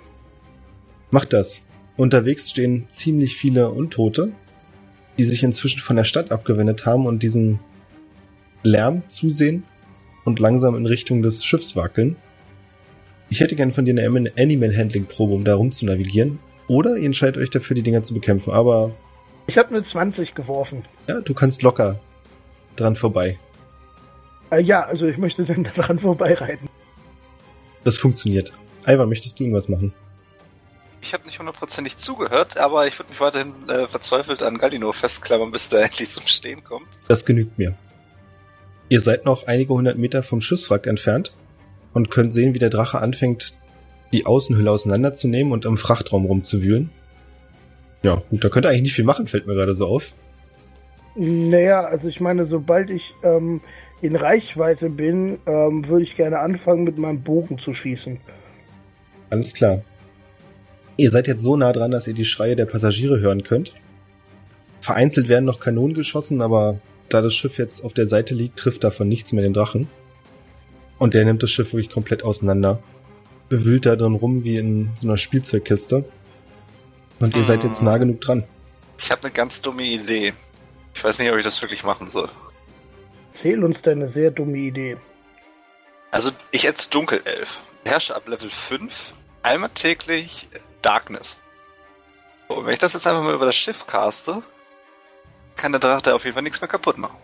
Macht das. Unterwegs stehen ziemlich viele Untote, die sich inzwischen von der Stadt abgewendet haben und diesen Lärm zusehen und langsam in Richtung des Schiffs wackeln. Ich hätte gern von dir eine Anim- Animal Handling Probe, um da rum zu navigieren. Oder ihr entscheidet euch dafür, die Dinger zu bekämpfen. Aber Ich habe eine 20 geworfen. ja, du kannst locker dran vorbei. Äh, ja, also ich möchte dann daran vorbeireiten. Das funktioniert. Ivan, möchtest du irgendwas machen? Ich habe nicht hundertprozentig zugehört, aber ich würde mich weiterhin äh, verzweifelt an Galdino festklammern, bis der [laughs] endlich zum Stehen kommt. Das genügt mir. Ihr seid noch einige hundert Meter vom Schiffswrack entfernt und könnt sehen, wie der Drache anfängt, die Außenhülle auseinanderzunehmen und im Frachtraum rumzuwühlen. Ja, gut, da könnt ihr eigentlich nicht viel machen, fällt mir gerade so auf. Naja, also ich meine, sobald ich ähm, in Reichweite bin, ähm, würde ich gerne anfangen, mit meinem Bogen zu schießen. Alles klar. Ihr seid jetzt so nah dran, dass ihr die Schreie der Passagiere hören könnt. Vereinzelt werden noch Kanonen geschossen, aber da das Schiff jetzt auf der Seite liegt, trifft davon nichts mehr den Drachen. Und der nimmt das Schiff wirklich komplett auseinander. Bewühlt da drin rum wie in so einer Spielzeugkiste. Und ihr seid jetzt nah genug dran. Ich habe eine ganz dumme Idee. Ich weiß nicht, ob ich das wirklich machen soll. Erzähl uns deine sehr dumme Idee. Also, ich als Dunkelelf herrsche ab Level 5 einmal täglich Darkness. Und wenn ich das jetzt einfach mal über das Schiff caste, kann der Drache auf jeden Fall nichts mehr kaputt machen.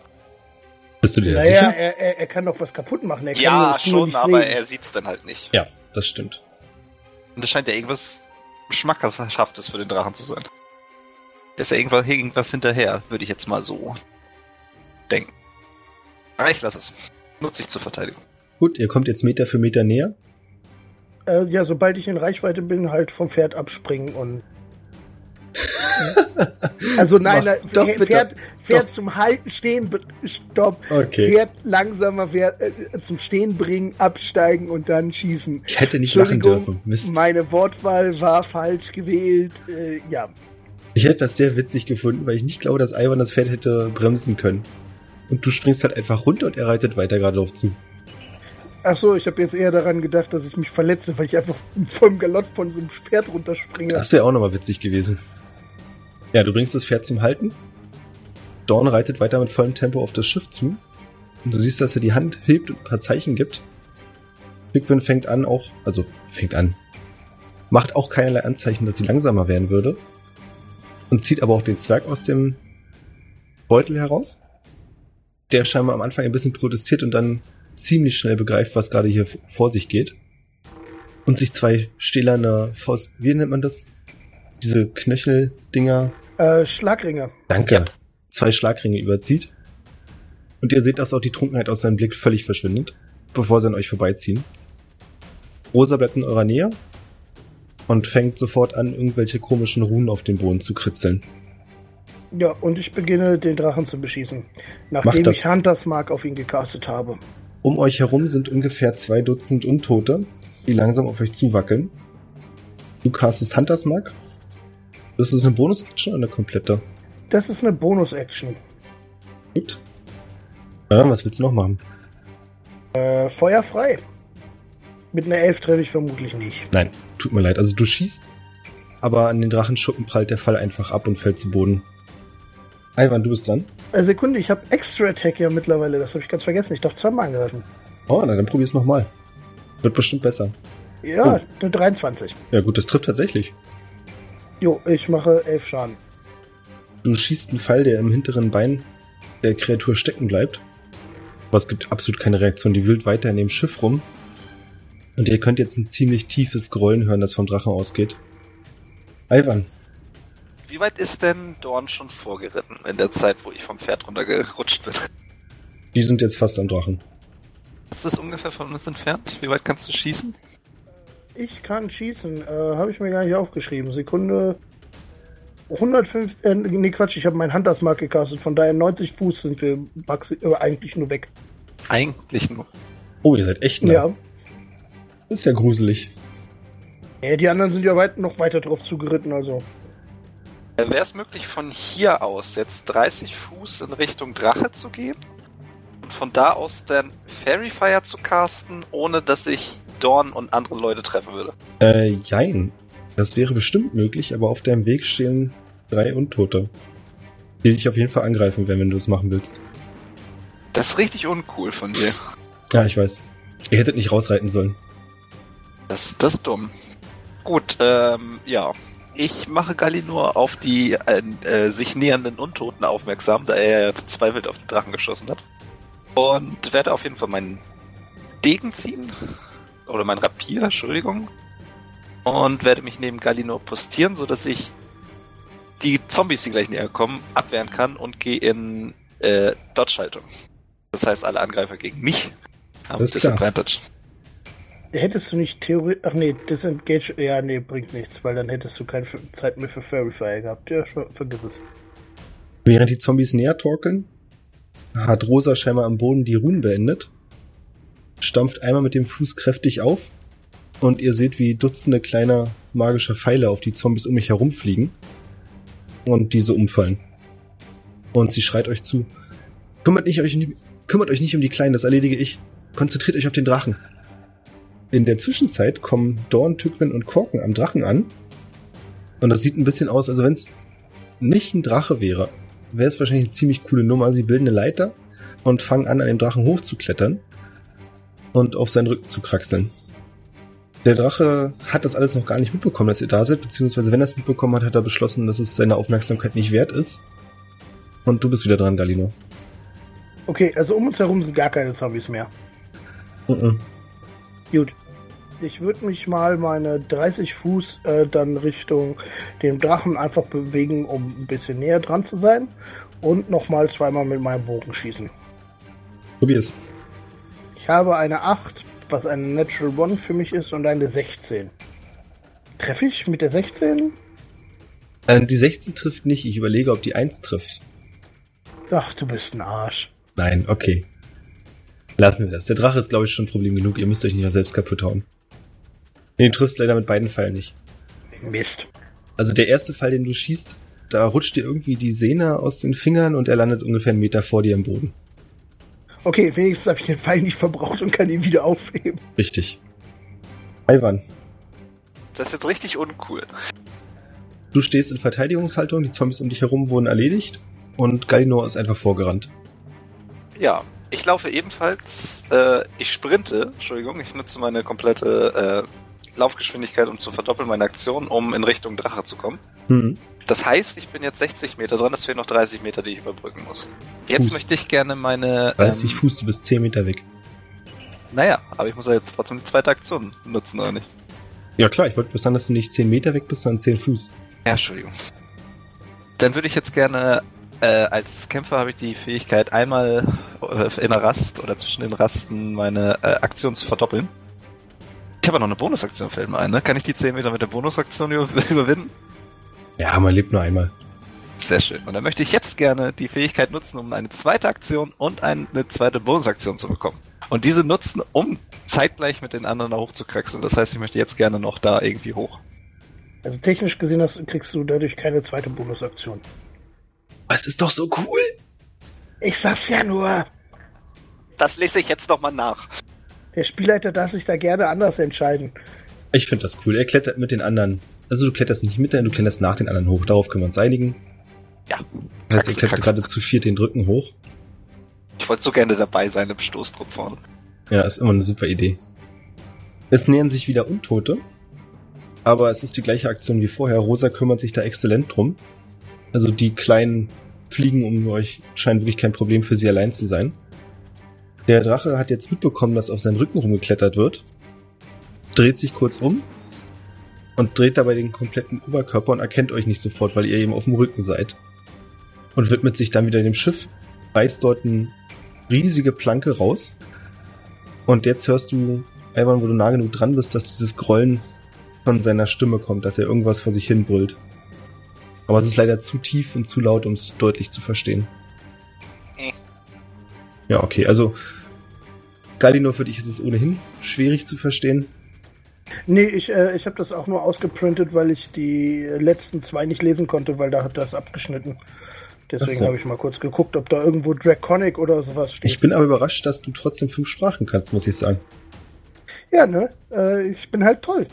Bist du dir Naja, sicher? er, er, er kann doch was kaputt machen. Er kann Ja, es schon, nicht aber sehen. er sieht's dann halt nicht. Ja, das stimmt. Und es scheint ja irgendwas Schmackhaftes für den Drachen zu sein. Da ist ja irgendwas, irgendwas hinterher, würde ich jetzt mal so denken. Aber ich lasse es. Nutze ich zur Verteidigung. Gut, ihr kommt jetzt Meter für Meter näher. Äh, ja, sobald ich in Reichweite bin, halt vom Pferd abspringen und. [laughs] also nein, Mach- nein, doch, Pferd, bitte. Pferd Doch. zum Halten, Stehen, Stopp. Okay. Pferd langsamer Pferd, äh, zum Stehen bringen, absteigen und dann schießen. Ich hätte nicht lachen dürfen. Mist. Meine Wortwahl war falsch gewählt. Äh, ja. Ich hätte das sehr witzig gefunden, weil ich nicht glaube, dass Ivan das Pferd hätte bremsen können. Und du springst halt einfach runter und er reitet weiter gerade drauf zu. Ach so, ich habe jetzt eher daran gedacht, dass ich mich verletze, weil ich einfach vom Galott von so einem Pferd runterspringe. Das wäre auch nochmal witzig gewesen. Ja, du bringst das Pferd zum Halten. Dawn reitet weiter mit vollem Tempo auf das Schiff zu. Und du siehst, dass er die Hand hebt und ein paar Zeichen gibt. Pickman fängt an auch, also fängt an, macht auch keinerlei Anzeichen, dass sie langsamer werden würde. Und zieht aber auch den Zwerg aus dem Beutel heraus. Der scheinbar am Anfang ein bisschen protestiert und dann ziemlich schnell begreift, was gerade hier vor sich geht. Und sich zwei stählerne Faust, wie nennt man das? Diese Knöcheldinger, Äh, Schlagringe. danke, zwei Schlagringe überzieht. Und ihr seht, dass auch die Trunkenheit aus seinem Blick völlig verschwindet, bevor sie an euch vorbeiziehen. Rosa bleibt in eurer Nähe und fängt sofort an, irgendwelche komischen Runen auf den Boden zu kritzeln. Ja, und ich beginne den Drachen zu beschießen. Nachdem ich Hunters Mark auf ihn gecastet habe. Um euch herum sind ungefähr zwei Dutzend Untote, die langsam auf euch zuwackeln. Du castest Hunters Mark. Das ist eine Bonus-Action oder eine komplette? Das ist eine Bonus-Action. Gut. Ja, was willst du noch machen? Äh, Feuer frei. Mit einer Elf treffe ich vermutlich nicht. Nein, tut mir leid. Also du schießt, aber an den Drachenschuppen prallt der Fall einfach ab und fällt zu Boden. Ivan, du bist dran. Äh, Sekunde, ich habe Extra Attack ja mittlerweile. Das habe ich ganz vergessen. Ich darf zweimal angreifen. Oh, na dann probier's nochmal. Wird bestimmt besser. Ja, Oh. eine 23. Ja gut, das trifft tatsächlich. Jo, ich mache 11 Schaden. Du schießt einen Pfeil, der im hinteren Bein der Kreatur stecken bleibt. Aber es gibt absolut keine Reaktion. Die wühlt weiter in dem Schiff rum. Und ihr könnt jetzt ein ziemlich tiefes Grollen hören, das vom Drachen ausgeht. Ivan, Wie weit ist denn Dorn schon vorgeritten in der Zeit, wo ich vom Pferd runtergerutscht bin? die sind jetzt fast am Drachen. Ist das ungefähr von uns entfernt? Wie weit kannst du schießen? Ich kann schießen. Äh, habe ich mir gar nicht aufgeschrieben. Sekunde. 105, äh, nee Quatsch, ich habe meinen Huntersmark gecastet, von daher 90 Fuß sind wir äh, eigentlich nur weg. Eigentlich nur. Oh, ihr seid echt nah. Ja. Das ist ja gruselig. ja. Die anderen sind ja weit, noch weiter drauf zugeritten, also. Äh, Wäre es möglich, von hier aus jetzt 30 Fuß in Richtung Drache zu gehen? Und von da aus dann Fairy Fire zu casten, ohne dass ich Dorn und andere Leute treffen würde? Äh, jein. Das wäre bestimmt möglich, aber auf deinem Weg stehen drei Untote. Die dich auf jeden Fall angreifen werden, wenn du das machen willst. Das ist richtig uncool von dir. Ja, ich weiß. Ihr hättet nicht rausreiten sollen. Das, das ist dumm. Gut, ähm, ja. Ich mache Galinor auf die äh, äh, sich nähernden Untoten aufmerksam, da er verzweifelt auf den Drachen geschossen hat. Und werde auf jeden Fall meinen Degen ziehen. Oder mein Rapier, Entschuldigung. Und werde mich neben Galinor postieren, sodass ich die Zombies, die gleich näher kommen, abwehren kann und gehe in äh, Dodge-Haltung. Das heißt, alle Angreifer gegen mich haben klar. Disadvantage. Hättest du nicht Theorie. Ach nee, Disengage. Ja, nee, bringt nichts, weil dann hättest du keine Zeit mehr für Fairy Fire gehabt. Ja, schon, vergiss es. Während die Zombies näher torkeln, hat Rosa scheinbar am Boden die Runen beendet, stampft einmal mit dem Fuß kräftig auf und ihr seht, wie Dutzende kleiner magischer Pfeile auf die Zombies um mich herumfliegen und diese umfallen. Und sie schreit euch zu. Kümmert, nicht euch, kümmert euch nicht um die Kleinen, das erledige ich. Konzentriert euch auf den Drachen. In der Zwischenzeit kommen Dorn, Tückwin und Korken am Drachen an. Und das sieht ein bisschen aus, also wenn es nicht ein Drache wäre, wäre es wahrscheinlich eine ziemlich coole Nummer. Sie bilden eine Leiter und fangen an, an dem Drachen hochzuklettern und auf seinen Rücken zu kraxeln. Der Drache hat das alles noch gar nicht mitbekommen, dass ihr da seid, beziehungsweise wenn er es mitbekommen hat, hat er beschlossen, dass es seine Aufmerksamkeit nicht wert ist. Und du bist wieder dran, Galino. Okay, also um uns herum sind gar keine Zombies mehr. Mhm. Gut. Ich würde mich mal meine 30 Fuß äh, dann Richtung dem Drachen einfach bewegen, um ein bisschen näher dran zu sein. Und nochmal zweimal mit meinem Bogen schießen. Probier's. Ich habe eine 8, was eine Natural One für mich ist, und eine 16. Treffe ich mit der 16? Äh, die 16 trifft nicht. Ich überlege, ob die 1 trifft. Ach, du bist ein Arsch. Nein, okay. Lassen wir das. Der Drache ist, glaube ich, schon Problem genug. Ihr müsst euch nicht auch selbst kaputt hauen. Nee, du triffst leider mit beiden Pfeilen nicht. Mist. Also der erste Pfeil, den du schießt, da rutscht dir irgendwie die Sehne aus den Fingern und er landet ungefähr einen Meter vor dir im Boden. Okay, wenigstens habe ich den Pfeil nicht verbraucht und kann ihn wieder aufheben. Richtig. Ivan, Das ist jetzt richtig uncool. du stehst in Verteidigungshaltung, die Zombies um dich herum wurden erledigt und Galino ist einfach vorgerannt. Ja, ich laufe ebenfalls, äh, ich sprinte, Entschuldigung, ich nutze meine komplette äh, Laufgeschwindigkeit, um zu verdoppeln meine Aktion, um in Richtung Drache zu kommen. Hm. Das heißt, ich bin jetzt 60 Meter dran, es fehlen noch 30 Meter, die ich überbrücken muss. Jetzt Fuß. möchte ich gerne meine... 30 ähm, Fuß, du bist 10 Meter weg. Naja, aber ich muss ja jetzt trotzdem die zweite Aktion nutzen, oder nicht? Ja klar, ich wollte bloß sagen, dass du nicht 10 Meter weg bist, sondern 10 Fuß. Ja, Entschuldigung. Dann würde ich jetzt gerne, äh, als Kämpfer habe ich die Fähigkeit, einmal äh, in der Rast oder zwischen den Rasten meine äh, Aktion zu verdoppeln. Ich habe noch eine Bonusaktion, fällt mir ein, ne? Kann ich die 10 Meter mit der Bonusaktion über [laughs] überwinden? Ja, man lebt nur einmal. Sehr schön. Und dann möchte ich jetzt gerne die Fähigkeit nutzen, um eine zweite Aktion und eine zweite Bonusaktion zu bekommen. Und diese nutzen, um zeitgleich mit den anderen da hochzukraxeln. Das heißt, ich möchte jetzt gerne noch da irgendwie hoch. Also technisch gesehen hast, kriegst du dadurch keine zweite Bonusaktion. Es ist doch so cool. Ich sag's ja nur. Das lese ich jetzt nochmal nach. Der Spielleiter darf sich da gerne anders entscheiden. Ich finde das cool. Er klettert mit den anderen. Also du kletterst nicht mit, du kletterst nach den anderen hoch. Darauf können wir uns einigen. Ja. Das heißt, ihr klettert gerade zu viert den Rücken hoch. Ich wollte so gerne dabei sein im Stoßtrupp vorne. Ja, ist immer eine super Idee. Es nähern sich wieder Untote. Aber es ist die gleiche Aktion wie vorher. Rosa kümmert sich da exzellent drum. Also die kleinen Fliegen um euch scheinen wirklich kein Problem für sie allein zu sein. Der Drache hat jetzt mitbekommen, dass auf seinem Rücken rumgeklettert wird. Dreht sich kurz um und dreht dabei den kompletten Oberkörper und erkennt euch nicht sofort, weil ihr eben auf dem Rücken seid. Und widmet sich dann wieder dem Schiff, reißt dort eine riesige Planke raus und jetzt hörst du, Ivan, wo du nah genug dran bist, dass dieses Grollen von seiner Stimme kommt, dass er irgendwas vor sich hin brüllt. Aber es ist leider zu tief und zu laut, um es deutlich zu verstehen. Äh. Ja, okay, also Galinor, für dich ist es ohnehin schwierig zu verstehen. Nee, ich, äh, ich habe das auch nur ausgeprintet, weil ich die letzten zwei nicht lesen konnte, weil da hat das abgeschnitten. Deswegen so. habe ich mal kurz geguckt, ob da irgendwo Draconic oder sowas steht. Ich bin aber überrascht, dass du trotzdem fünf Sprachen kannst, muss ich sagen. ja, ne? Äh, ich bin halt toll.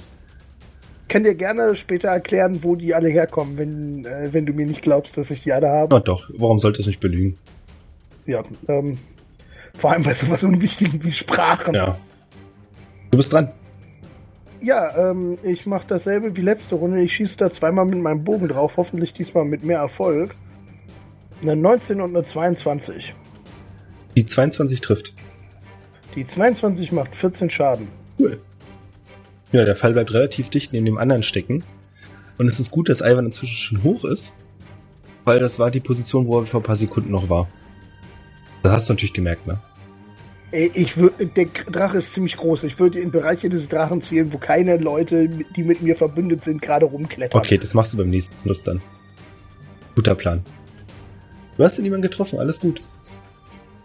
Kann dir gerne später erklären, wo die alle herkommen, wenn, äh, wenn du mir nicht glaubst, dass ich die alle habe. Ah doch, warum sollte es mich belügen? Ja, ähm, vor allem bei sowas Unwichtigem wie Sprachen. Ja. Du bist dran. Ja, ähm, ich mache dasselbe wie letzte Runde. Ich schieße da zweimal mit meinem Bogen drauf, hoffentlich diesmal mit mehr Erfolg. Eine 19 und eine 22. Die 22 trifft. Die 22 macht 14 Schaden. Cool. Ja, der Fall bleibt relativ dicht neben dem anderen stecken. Und es ist gut, dass Ivan inzwischen schon hoch ist, weil das war die Position, wo er vor ein paar Sekunden noch war. Das hast du natürlich gemerkt, ne? Ey, Ich der Drache ist ziemlich groß. Ich würde in Bereiche des Drachens wählen, wo keine Leute, die mit mir verbündet sind, gerade rumklettern. Okay, das machst du beim nächsten Lust dann. Guter Plan. Du hast ja niemanden getroffen, alles gut.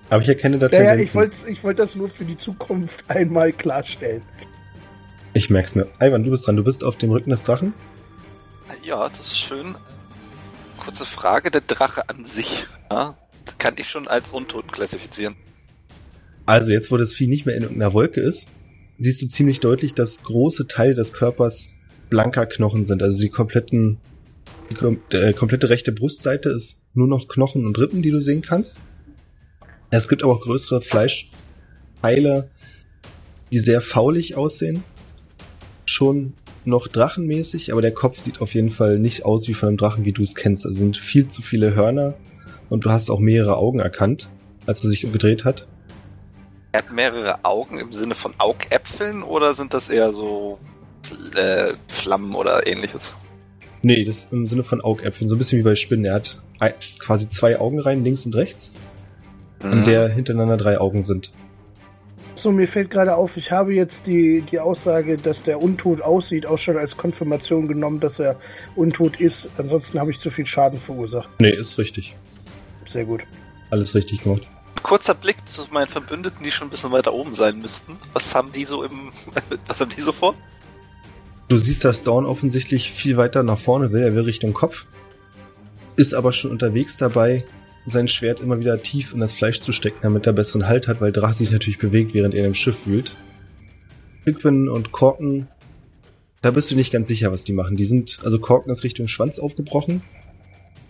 Aber ich erkenne da Ja, ja, ich Tendenzen. wollte ich wollt das nur für die Zukunft [laughs] einmal klarstellen. Ich merk's mir. Ivan, du bist dran. Du bist auf dem Rücken des Drachen. Ja, das ist schön. Kurze Frage, der Drache an sich, ja, kann ich schon als Untoten klassifizieren. Also jetzt, wo das Vieh nicht mehr in irgendeiner Wolke ist, siehst du ziemlich deutlich, dass große Teile des Körpers blanker Knochen sind. Also die kompletten, die kom der komplette rechte Brustseite ist nur noch Knochen und Rippen, die du sehen kannst. Es gibt aber auch größere Fleischteile, die sehr faulig aussehen. Schon noch drachenmäßig, aber der Kopf sieht auf jeden Fall nicht aus wie von einem Drachen, wie du es kennst. Also sind viel zu viele Hörner und du hast auch mehrere Augen erkannt, als er sich umgedreht hat. Er hat mehrere Augen im Sinne von Augäpfeln oder sind das eher so äh, Flammen oder ähnliches? Nee, das im Sinne von Augäpfeln, so ein bisschen wie bei Spinnen. Er hat ein, quasi zwei Augenreihen links und rechts, an Mhm. der hintereinander drei Augen sind. So, mir fällt gerade auf, ich habe jetzt die, die Aussage, dass der Untot aussieht, auch schon als Konfirmation genommen, dass er untot ist. Ansonsten habe ich zu viel Schaden verursacht. Nee, ist richtig. Sehr gut. Alles richtig gemacht. Kurzer Blick zu meinen Verbündeten, die schon ein bisschen weiter oben sein müssten. Was haben die so im, [laughs] was haben die so vor? Du siehst, dass Dawn offensichtlich viel weiter nach vorne will. Er will Richtung Kopf. Ist aber schon unterwegs dabei, sein Schwert immer wieder tief in das Fleisch zu stecken, damit er besseren Halt hat, weil Drache sich natürlich bewegt, während er in dem Schiff wühlt. Piquin und Korken, da bist du nicht ganz sicher, was die machen. Die sind, also Korken ist Richtung Schwanz aufgebrochen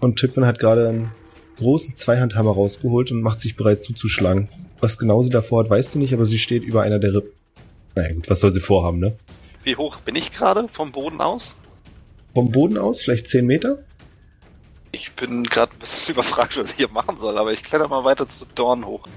und Piquin hat gerade großen Zweihandhammer rausgeholt und macht sich bereit zuzuschlagen. Was genau sie davor hat, weißt du nicht, aber sie steht über einer der Rippen. Naja gut, was soll sie vorhaben, ne? Wie hoch bin ich gerade vom Boden aus? Vom Boden aus, vielleicht 10 Meter? Ich bin gerade ein bisschen [laughs] überfragt, was ich hier machen soll, aber ich kletter mal weiter zu Dorn hoch.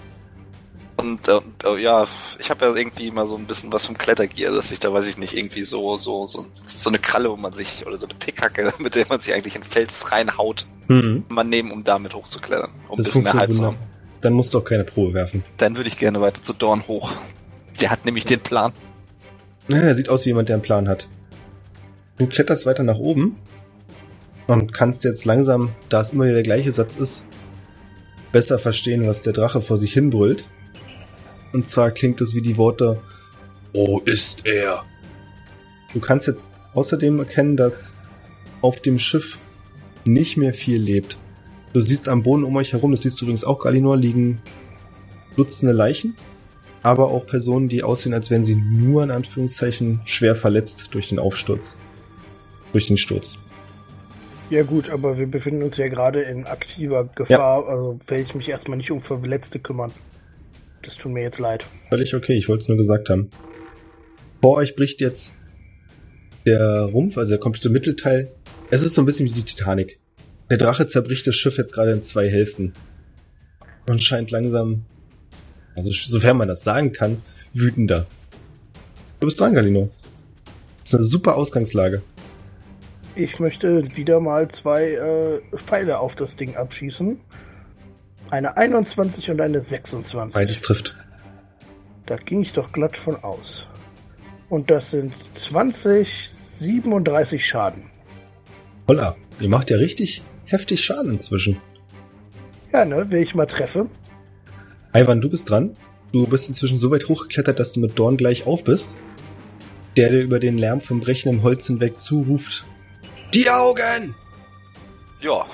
Und, äh, äh, ja, ich habe ja irgendwie mal so ein bisschen was vom Klettergier, dass ich da, weiß ich nicht, irgendwie so so so, so eine Kralle, wo man sich oder so eine Pickhacke, [laughs] mit der man sich eigentlich in Fels reinhaut, Mhm. man nehmen, um damit hochzuklettern, um ein Das bisschen mehr Halt zu haben. Dann musst du auch keine Probe werfen. Dann würde ich gerne weiter zu Dorn hoch. Der hat nämlich den Plan. Ja, er sieht aus wie jemand, der einen Plan hat. Du kletterst weiter nach oben und kannst jetzt langsam, da es immer wieder der gleiche Satz ist, besser verstehen, was der Drache vor sich hin brüllt. Und zwar klingt es wie die Worte Wo ist er? Du kannst jetzt außerdem erkennen, dass auf dem Schiff nicht mehr viel lebt. Du siehst am Boden um euch herum, das siehst du übrigens auch, Galinor, liegen Dutzende Leichen, aber auch Personen, die aussehen, als wären sie nur in Anführungszeichen schwer verletzt durch den Aufsturz. Durch den Sturz. Ja gut, aber wir befinden uns ja gerade in aktiver Gefahr, also werde ich mich erstmal nicht um Verletzte kümmern. Das tut mir jetzt leid. Völlig okay, ich wollte es nur gesagt haben. Vor euch bricht jetzt der Rumpf, also der komplette Mittelteil. Es ist so ein bisschen wie die Titanic. Der Drache zerbricht das Schiff jetzt gerade in zwei Hälften. Und scheint langsam, also sofern man das sagen kann, wütender. Du bist dran, Galino. Das ist eine super Ausgangslage. Ich möchte wieder mal zwei äh, Pfeile auf das Ding abschießen. Eine 21 und eine 26. Beides trifft. Da ging ich doch glatt von aus. Und das sind 20, 37 Schaden. Holla, ihr macht ja richtig heftig Schaden inzwischen. Ja, ne, wenn ich mal treffe. Ivan, du bist dran. Du bist inzwischen so weit hochgeklettert, dass du mit Dorn gleich auf bist. Der dir über den Lärm vom brechenden Holz hinweg zuruft. Die Augen! Ja.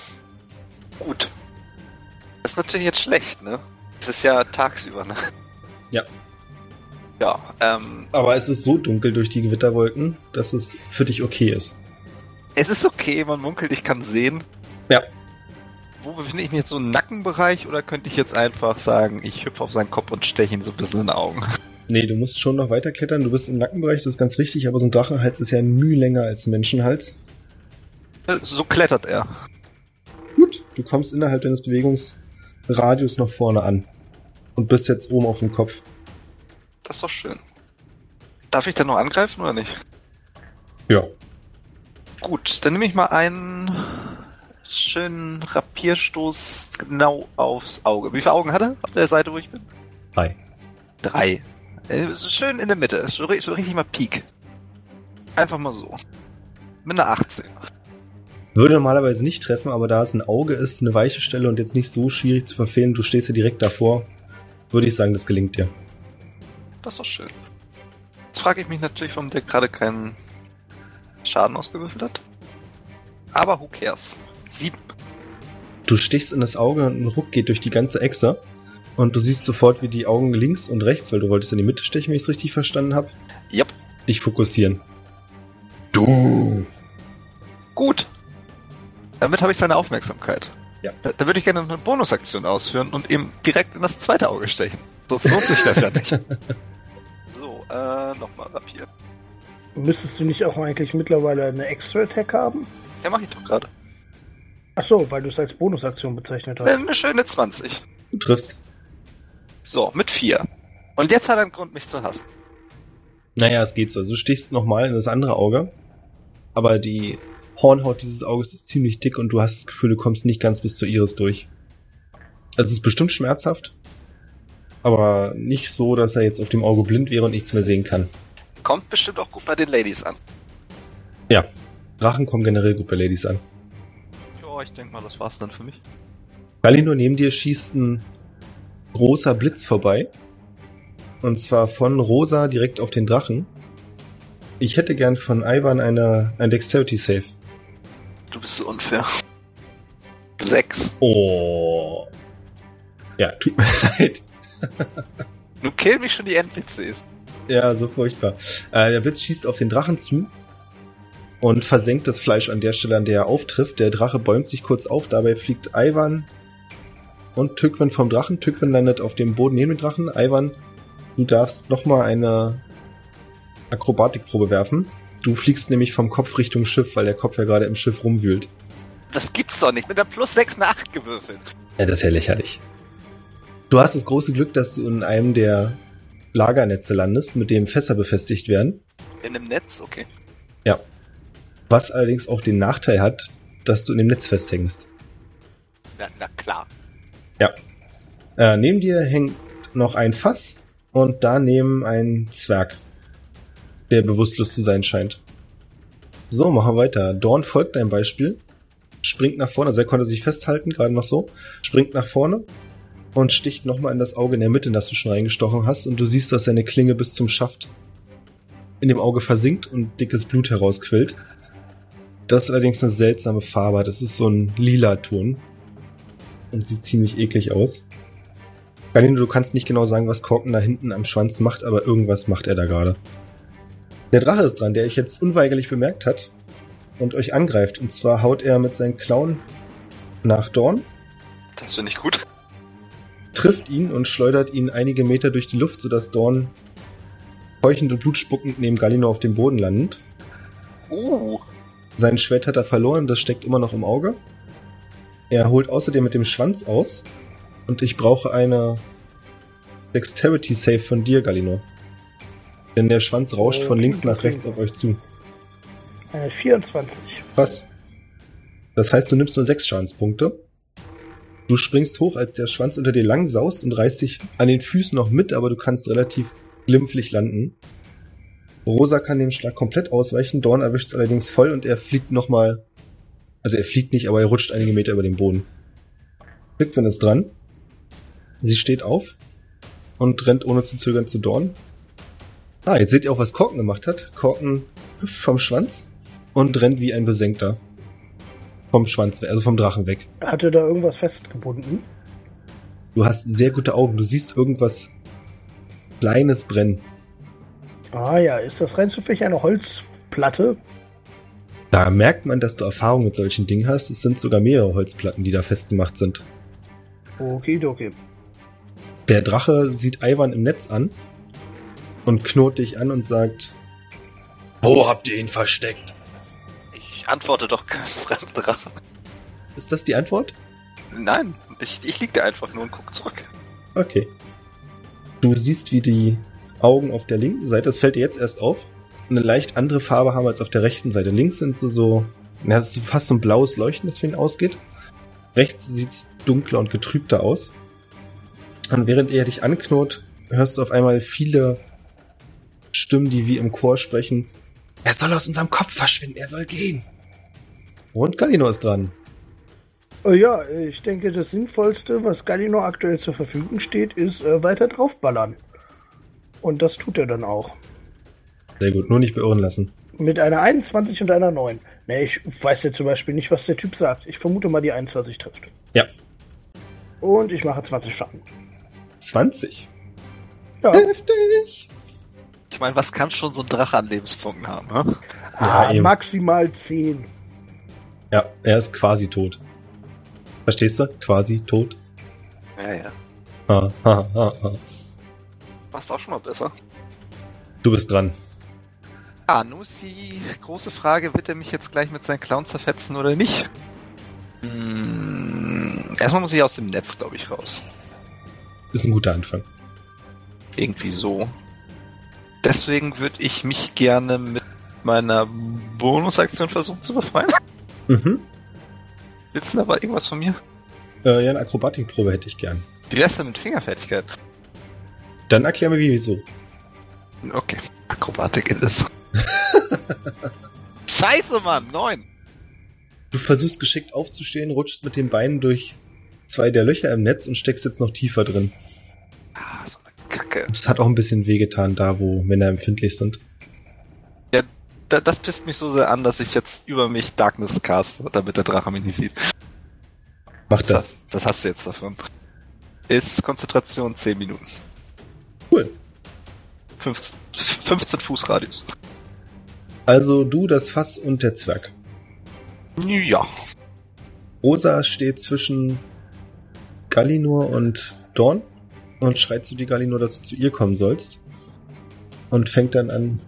Gut. Ist natürlich jetzt schlecht, ne? Es ist ja tagsüber, ne? Ja. Ja, ähm, Aber es ist so dunkel durch die Gewitterwolken, dass es für dich okay ist. es ist okay, man munkelt, ich kann sehen. Ja. Wo befinde ich mich jetzt so im Nackenbereich oder könnte ich jetzt einfach sagen, ich hüpfe auf seinen Kopf und steche ihn so ein bisschen in die Augen? Nee, du musst schon noch weiter klettern. Du bist im Nackenbereich, das ist ganz richtig, aber so ein Drachenhals ist ja ein Mühe länger als ein Menschenhals. So klettert er. Gut, du kommst innerhalb deines Bewegungsradius noch vorne an. Und bist jetzt oben auf dem Kopf. Das ist doch schön. Darf ich denn noch angreifen oder nicht? Ja. Gut, dann nehme ich mal einen schönen Rapierstoß genau aufs Auge. Wie viele Augen hat er auf der Seite, wo ich bin? Drei. Drei. Äh, Schön in der Mitte. So richtig mal Peak. Einfach mal so. Mit einer 18. Würde normalerweise nicht treffen, aber da es ein Auge ist, eine weiche Stelle und jetzt nicht so schwierig zu verfehlen, du stehst ja direkt davor, würde ich sagen, das gelingt dir. Das ist doch schön. Jetzt frage ich mich natürlich, warum der gerade keinen Schaden ausgewürfelt hat. Aber who cares? Sieben. Du stichst in das Auge und ein Ruck geht durch die ganze Echse. Und du siehst sofort, wie die Augen links und rechts, weil du wolltest in die Mitte stechen, wenn ich es richtig verstanden habe, Yep. dich fokussieren. Du! Gut. Damit habe ich seine Aufmerksamkeit. Ja. Da, da würde ich gerne eine Bonusaktion ausführen und ihm direkt in das zweite Auge stechen. Sonst lohnt sich das ja nicht. [laughs] So, äh, nochmal Rapier. Müsstest du nicht auch eigentlich mittlerweile eine Extra-Attack haben? Ja, mach ich doch gerade. Ach so, weil du es als Bonusaktion bezeichnet Äh, hast. Eine schöne 20. Du triffst. So, mit 4. Und jetzt hat er einen Grund, mich zu hassen. Naja, es geht so. Also du stichst nochmal in das andere Auge. Aber die Hornhaut dieses Auges ist ziemlich dick und du hast das Gefühl, du kommst nicht ganz bis zur Iris durch. Also es ist bestimmt schmerzhaft. Aber nicht so, dass er jetzt auf dem Auge blind wäre und nichts mehr sehen kann. Kommt bestimmt auch gut bei den Ladies an. Ja. Drachen kommen generell gut bei Ladies an. Ja, ich denke mal, das war's dann für mich. Galinor neben dir schießt ein großer Blitz vorbei. Und zwar von Rosa direkt auf den Drachen. Ich hätte gern von Ivan eine, ein Dexterity Save. Du bist so unfair. 6. Oh. Ja, tut mir [laughs] leid. Du kill mich schon die NPCs. Ja, so furchtbar. Äh, der Blitz schießt auf den Drachen zu und versenkt das Fleisch an der Stelle, an der er auftrifft. Der Drache bäumt sich kurz auf, dabei fliegt Ivan und Tückwin vom Drachen. Tückwin landet auf dem Boden neben dem Drachen. Ivan, du darfst nochmal eine Akrobatikprobe werfen. Du fliegst nämlich vom Kopf Richtung Schiff, weil der Kopf ja gerade im Schiff rumwühlt. Das gibt's doch nicht. Mit der plus 6 eine 8 gewürfelt. Ja, das ist ja lächerlich. Du hast das große Glück, dass du in einem der Lagernetze landest, mit dem Fässer befestigt werden. In einem Netz, okay. Ja. Was allerdings auch den Nachteil hat, dass du in dem Netz festhängst. Na, na klar. Äh, neben dir hängt noch ein Fass und daneben ein Zwerg, der bewusstlos zu sein scheint. So, machen wir weiter. Dorn folgt deinem Beispiel, springt nach vorne, also er konnte sich festhalten, gerade noch so, springt nach vorne und sticht nochmal in das Auge in der Mitte, in das du schon reingestochen hast und du siehst, dass seine Klinge bis zum Schaft in dem Auge versinkt und dickes Blut herausquillt. Das ist allerdings eine seltsame Farbe, das ist so ein lila Ton und sieht ziemlich eklig aus. Galino, du kannst nicht genau sagen, was Korken da hinten am Schwanz macht, aber irgendwas macht er da gerade. Der Drache ist dran, der euch jetzt unweigerlich bemerkt hat und euch angreift. Und zwar haut er mit seinen Klauen nach Dorn, Das finde ich gut. trifft ihn und schleudert ihn einige Meter durch die Luft, sodass Dorn keuchend und blutspuckend neben Galino auf dem Boden landet. Uh. Sein Schwert hat er verloren, das steckt immer noch im Auge. Er holt außerdem mit dem Schwanz aus. Und ich brauche eine Dexterity Save von dir, Galino. Denn der Schwanz rauscht von links nach rechts auf euch zu. Äh, 24. Was? Das heißt, du nimmst nur sechs Schadenspunkte. Du springst hoch, als der Schwanz unter dir lang saust und reißt dich an den Füßen noch mit, aber du kannst relativ glimpflich landen. Rosa kann den Schlag komplett ausweichen, Dorn erwischt es allerdings voll und er fliegt nochmal Also er fliegt nicht, aber er rutscht einige Meter über den Boden. Pickman ist dran. Sie steht auf und rennt ohne zu zögern zu Dorn. Ah, jetzt seht ihr auch, was Korken gemacht hat. Korken hüpft vom Schwanz und rennt wie ein Besenkter. Vom Schwanz, also vom Drachen weg. Hat er da irgendwas festgebunden? Du hast sehr gute Augen. Du siehst irgendwas Kleines brennen. Ah ja, ist das rein zufällig eine Holzplatte? Da merkt man, dass du Erfahrung mit solchen Dingen hast. Es sind sogar mehrere Holzplatten, die da festgemacht sind. Okay, okay. Der Drache sieht Ivan im Netz an und knurrt dich an und sagt, wo habt ihr ihn versteckt? Ich antworte doch kein [laughs] Fremddrache. Ist das die Antwort? Nein, ich, ich lieg da einfach nur und guck zurück. Okay. Du siehst, wie die Augen auf der linken Seite, das fällt dir jetzt erst auf, eine leicht andere Farbe haben als auf der rechten Seite. Links sind sie so, na, das ist fast so ein blaues Leuchten, das für ihn ausgeht. Rechts sieht's dunkler und getrübter aus. Und während er dich anknurrt, hörst du auf einmal viele Stimmen, die wie im Chor sprechen. Er soll aus unserem Kopf verschwinden, er soll gehen. Und Galino ist dran. Äh, ja, ich denke, das Sinnvollste, was Galino aktuell zur Verfügung steht, ist äh, weiter draufballern. Und das tut er dann auch. Sehr gut, nur nicht beirren lassen. Mit einer 21 und einer 9. Ne, ich weiß ja zum Beispiel nicht, was der Typ sagt. Ich vermute mal, die 21 trifft. Ja. Und ich mache 20 Schaden. 20? Ja. Heftig! Ich meine, was kann schon so ein Drache an Lebenspunkten haben, ne? Ah, eben. maximal 10. Ja, er ist quasi tot. Verstehst du? Quasi tot. Ja, ja. Ha, ha, ha, ha. Passt auch schon mal besser. Du bist dran. Ah, nun ist die große Frage, wird er mich jetzt gleich mit seinen Clowns zerfetzen oder nicht? Hm, erstmal muss ich aus dem Netz, glaube ich, raus. Ist ein guter Anfang. Irgendwie so. Deswegen würde ich mich gerne mit meiner Bonusaktion versuchen zu befreien. Mhm. Willst du aber irgendwas von mir? Äh, ja, eine Akrobatikprobe hätte ich gern. Wie wär's denn mit Fingerfertigkeit? Dann erklär mir, wieso. Okay. Akrobatik ist es. [laughs] Scheiße, Mann! Neun! Du versuchst geschickt aufzustehen, rutschst mit den Beinen durch zwei der Löcher im Netz und steckst jetzt noch tiefer drin. Kacke. Das hat auch ein bisschen wehgetan da, wo Männer empfindlich sind. Da, das pisst mich so sehr an, dass ich jetzt über mich Darkness cast, damit der Drache mich nicht sieht. Mach das. Das, das hast du jetzt davon. Ist Konzentration 10 Minuten. Cool. 15, 15 Fuß Radius. Also du, das Fass und der Zwerg. Ja. Rosa steht zwischen Gallinor und Dorn und schreit zu dir, Gallinor, dass du zu ihr kommen sollst. Und fängt dann an,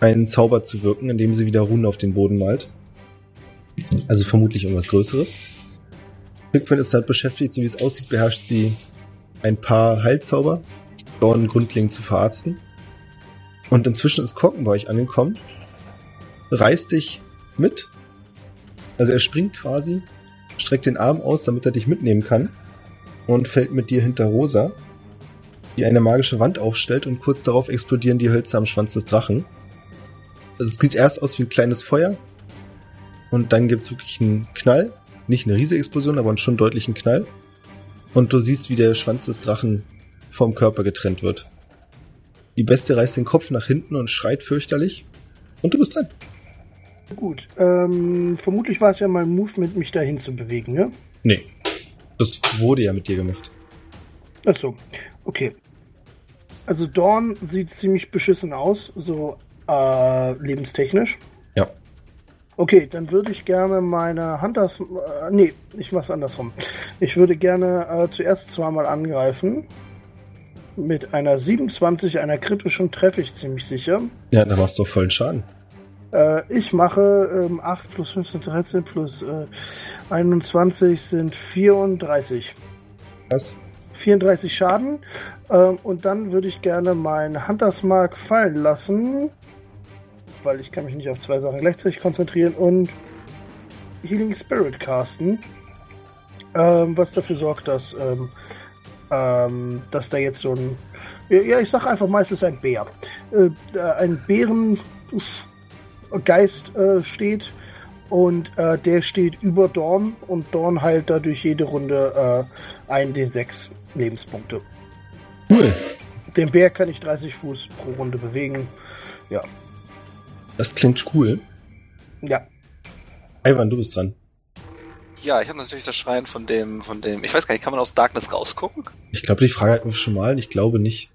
einen Zauber zu wirken, indem sie wieder Runen auf den Boden malt. Also vermutlich irgendwas Größeres. Pickman ist halt beschäftigt, so wie es aussieht, beherrscht sie ein paar Heilzauber, Dorn grundlegend zu verarzten. Und inzwischen ist Korken bei euch angekommen, reißt dich mit. Also er springt quasi, streckt den Arm aus, damit er dich mitnehmen kann und fällt mit dir hinter Rosa, die eine magische Wand aufstellt und kurz darauf explodieren die Hölzer am Schwanz des Drachen. Also es sieht erst aus wie ein kleines Feuer und dann gibt's wirklich einen Knall. Nicht eine riesige Explosion, aber einen schon deutlichen Knall. Und du siehst, wie der Schwanz des Drachen vom Körper getrennt wird. Die Beste reißt den Kopf nach hinten und schreit fürchterlich. Und du bist dran. Gut. Ähm, vermutlich war es ja mein Movement, mich dahin zu bewegen, ne? Nee. Das wurde ja mit dir gemacht. Achso. Okay. Also Dorn sieht ziemlich beschissen aus, so äh, lebenstechnisch. Ja. Okay, dann würde ich gerne meine Hunters. Äh, nee, ich mach's andersrum. Ich würde gerne äh, zuerst zweimal angreifen. Mit einer 27, einer kritischen treffe ich ziemlich sicher. Ja, da machst du vollen Schaden. Äh, ich mache ähm, 8 plus 15, 13 plus äh, 21 sind 34. Was? 34 Schaden. Ähm, und dann würde ich gerne meinen Hunters Mark fallen lassen. Weil ich kann mich nicht auf zwei Sachen gleichzeitig konzentrieren und Healing Spirit casten. Ähm, was dafür sorgt, dass, ähm, ähm, dass da jetzt so ein. Ja, ich sag einfach mal, es ist ein Bär. Äh, ein Bärengeist äh, steht Und äh, der steht über Dorn und Dorn heilt dadurch jede Runde äh, einen den sechs Lebenspunkte. Cool. Den Bär kann ich 30 Fuß pro Runde bewegen. Ja. Das klingt cool. Ja. Ivan, du bist dran. Ja, ich habe natürlich das Schreien von dem, von dem. Ich weiß gar nicht, kann man aus Darkness rausgucken? Ich glaube, die Frage hatten wir schon mal. Ich glaube nicht.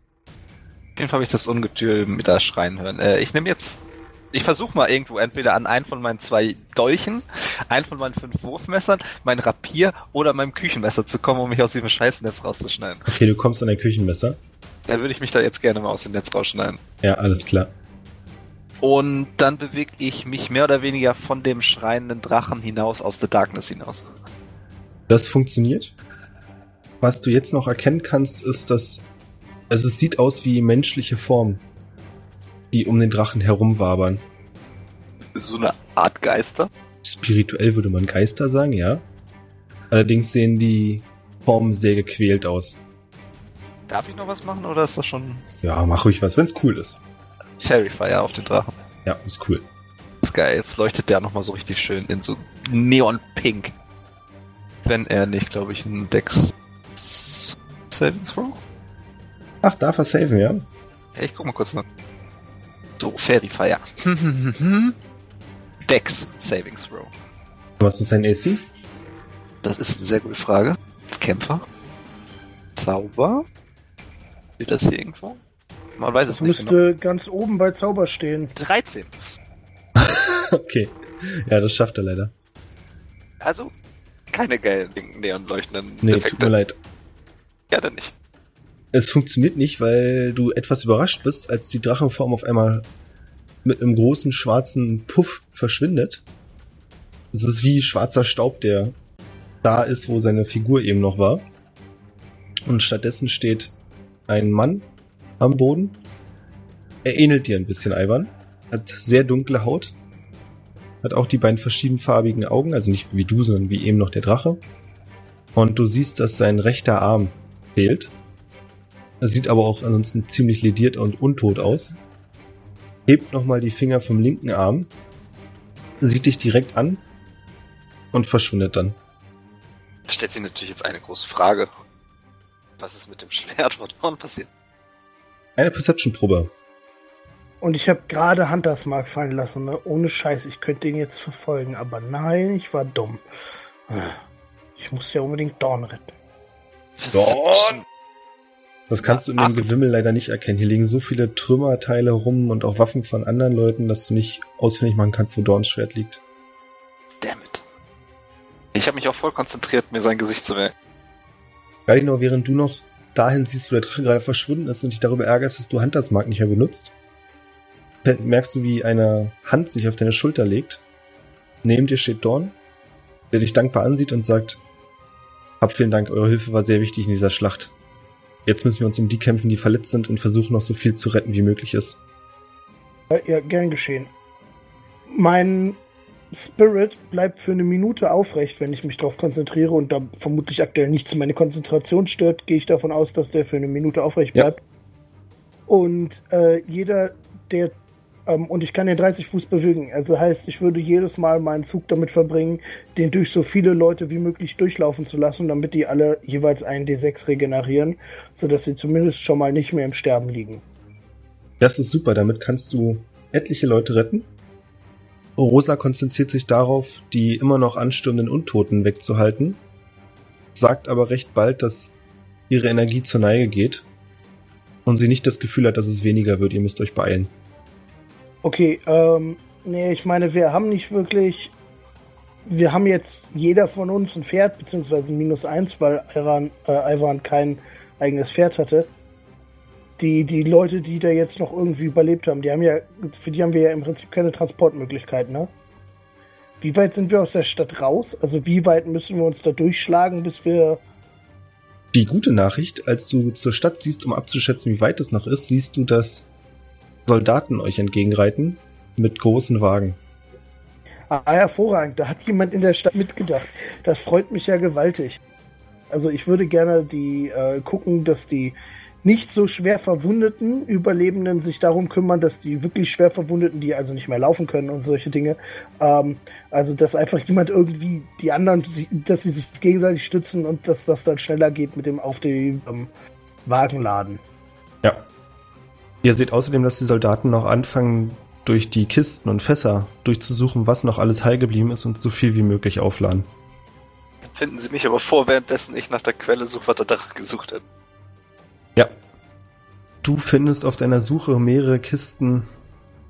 Auf jeden Fall habe ich das Ungetüm mit da schreien hören. Äh, ich nehme jetzt. Ich versuche mal irgendwo entweder an einen von meinen zwei Dolchen, einen von meinen fünf Wurfmessern, mein Rapier oder meinem Küchenmesser zu kommen, um mich aus diesem Scheißnetz rauszuschneiden. Okay, du kommst an dein Küchenmesser. Dann würde ich mich da jetzt gerne mal aus dem Netz rausschneiden. Ja, alles klar. Und dann bewege ich mich mehr oder weniger von dem schreienden Drachen hinaus, aus der Darkness hinaus. Das funktioniert. Was du jetzt noch erkennen kannst, ist, dass also es sieht aus wie menschliche Formen, die um den Drachen herumwabern. So eine Art Geister? Spirituell würde man Geister sagen, ja. Allerdings sehen die Formen sehr gequält aus. Darf ich noch was machen oder ist das schon Ja, mach ruhig was, wenn's cool ist. Fairy Fire auf den Drachen? Ja, ist cool. Das ist geil, jetzt leuchtet der nochmal so richtig schön in so Neon-Pink. Wenn er nicht, glaube ich, ein Dex Saving Throw? Ach, darf er saven? Ja, ich guck mal kurz nach. So, Fairy Fire. [laughs] Dex Saving Throw. Was ist sein AC? Das ist eine sehr gute Frage. Als Kämpfer. Zauber. Steht das hier irgendwo? Man weiß es nicht müsste genau. ganz oben bei Zauber stehen. 13. [laughs] Okay. Ja, das schafft er leider. Also, keine geilen neonleuchtenden Nee, tut Effekte. mir leid. Ja, dann nicht. Es funktioniert nicht, weil du etwas überrascht bist, als die Drachenform auf einmal mit einem großen schwarzen Puff verschwindet. Es ist wie schwarzer Staub, der da ist, wo seine Figur eben noch war. Und stattdessen steht ein Mann am Boden. Er ähnelt dir ein bisschen, Ivan. Hat sehr dunkle Haut. Hat auch die beiden verschiedenfarbigen Augen, also nicht wie du, sondern wie eben noch der Drache. Und du siehst, dass sein rechter Arm fehlt. Er sieht aber auch ansonsten ziemlich lediert und untot aus. Hebt nochmal die Finger vom linken Arm, sieht dich direkt an und verschwindet dann. Da stellt sich natürlich jetzt eine große Frage. Was ist mit dem Schwert von vorn passiert? Eine Perception-Probe. Und ich habe gerade Hunters Mark fallen lassen, ne? Ohne Scheiß, ich könnte ihn jetzt verfolgen, aber nein, ich war dumm. Ich muss ja unbedingt Dorn retten. Dorn! Das kannst du in dem Ach. Gewimmel leider nicht erkennen. Hier liegen so viele Trümmerteile rum und auch Waffen von anderen Leuten, dass du nicht ausfindig machen kannst, wo Dorns Schwert liegt. Damn it. Ich habe mich auch voll konzentriert, mir sein Gesicht zu merken. Galino, während du noch dahin siehst, wo der Drache gerade verschwunden ist und dich darüber ärgerst, dass du Hunters Mark nicht mehr benutzt, merkst du, wie eine Hand sich auf deine Schulter legt. Neben dir steht Dorn, der dich dankbar ansieht und sagt, hab vielen Dank, eure Hilfe war sehr wichtig in dieser Schlacht. Jetzt müssen wir uns um die kämpfen, die verletzt sind und versuchen noch so viel zu retten, wie möglich ist. Ja, ja, gern geschehen. Mein Spirit bleibt für eine Minute aufrecht, wenn ich mich darauf konzentriere und da vermutlich aktuell nichts meine Konzentration stört, gehe ich davon aus, dass der für eine Minute aufrecht Ja. bleibt. Und äh, jeder, der ähm, und ich kann den 30 Fuß bewegen. Also heißt, ich würde jedes Mal meinen Zug damit verbringen, den durch so viele Leute wie möglich durchlaufen zu lassen, damit die alle jeweils einen D6 regenerieren, sodass sie zumindest schon mal nicht mehr im Sterben liegen. Das ist super, damit kannst du etliche Leute retten. Rosa konzentriert sich darauf, die immer noch anstürmenden Untoten wegzuhalten, sagt aber recht bald, dass ihre Energie zur Neige geht und sie nicht das Gefühl hat, dass es weniger wird. Ihr müsst euch beeilen. Okay, ähm, nee, ich meine, wir haben nicht wirklich. Wir haben jetzt jeder von uns ein Pferd, beziehungsweise minus eins, weil Ivan, äh, Ivan kein eigenes Pferd hatte. Die, die Leute, die da jetzt noch irgendwie überlebt haben, die haben ja, für die haben wir ja im Prinzip keine Transportmöglichkeit, ne? Wie weit sind wir aus der Stadt raus? Also wie weit müssen wir uns da durchschlagen, bis wir. Die gute Nachricht, als du zur Stadt siehst, um abzuschätzen, wie weit es noch ist, siehst du, dass Soldaten euch entgegenreiten mit großen Wagen. Ah, hervorragend, da hat jemand in der Stadt mitgedacht. Das freut mich ja gewaltig. Also ich würde gerne die äh, gucken, dass die nicht so schwer verwundeten Überlebenden sich darum kümmern, dass die wirklich schwer Verwundeten, die also nicht mehr laufen können und solche Dinge, ähm, also dass einfach jemand irgendwie die anderen, dass sie sich gegenseitig stützen und dass das dann schneller geht mit dem auf die ähm, Wagen laden. Ja. Ihr seht außerdem, dass die Soldaten noch anfangen, durch die Kisten und Fässer durchzusuchen, was noch alles heil geblieben ist und so viel wie möglich aufladen. Finden Sie mich aber vor, währenddessen ich nach der Quelle suche, was der Drache gesucht hat. Ja. Du findest auf deiner Suche mehrere Kisten,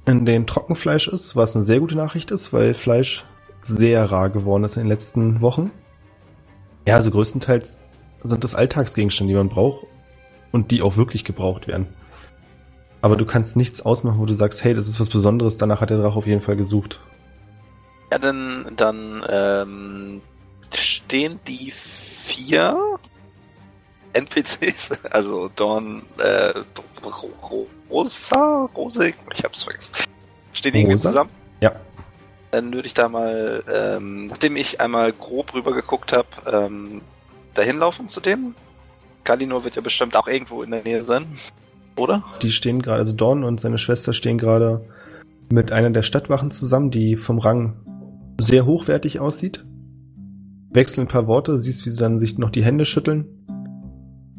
in denen Trockenfleisch ist, was eine sehr gute Nachricht ist, weil Fleisch sehr rar geworden ist in den letzten Wochen. Ja, also größtenteils sind das Alltagsgegenstände, die man braucht und die auch wirklich gebraucht werden. Aber du kannst nichts ausmachen, wo du sagst, hey, das ist was Besonderes, danach hat der Drache auf jeden Fall gesucht. Ja, dann, dann ähm, stehen die vier NPCs, [laughs] also Dawn, äh, Rosa, Rose, ich hab's vergessen. Stehen die irgendwie zusammen? Ja. Dann würde ich da mal, ähm, nachdem ich einmal grob rüber geguckt habe, ähm, dahin laufen zu dem. Kalinor wird ja bestimmt auch irgendwo in der Nähe sein, oder? Die stehen gerade, also Dawn und seine Schwester stehen gerade mit einer der Stadtwachen zusammen, die vom Rang sehr hochwertig aussieht. Wechseln ein paar Worte, siehst, wie sie dann sich noch die Hände schütteln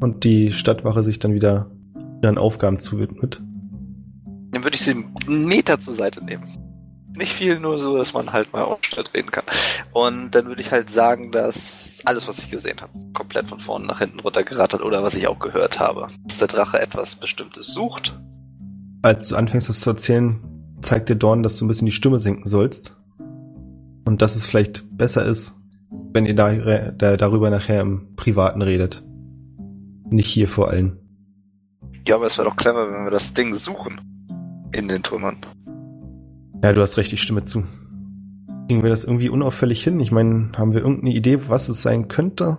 und die Stadtwache sich dann wieder ihren Aufgaben zuwidmet. Dann würde ich sie einen Meter zur Seite nehmen. Nicht viel, nur so, dass man halt mal Aufstand reden kann. Und dann würde ich halt sagen, dass alles, was ich gesehen habe, komplett von vorne nach hinten runtergerattert oder was ich auch gehört habe, dass der Drache etwas Bestimmtes sucht. Als du anfängst, das zu erzählen, zeigt dir Dorn, dass du ein bisschen die Stimme senken sollst. Und dass es vielleicht besser ist, wenn ihr da, da, darüber nachher im Privaten redet. Nicht hier vor allem. Ja, aber es wäre doch clever, wenn wir das Ding suchen. In den Trümmern. Ja, du hast recht, ich stimme zu. Kriegen wir das irgendwie unauffällig hin? Ich meine, haben wir irgendeine Idee, was es sein könnte?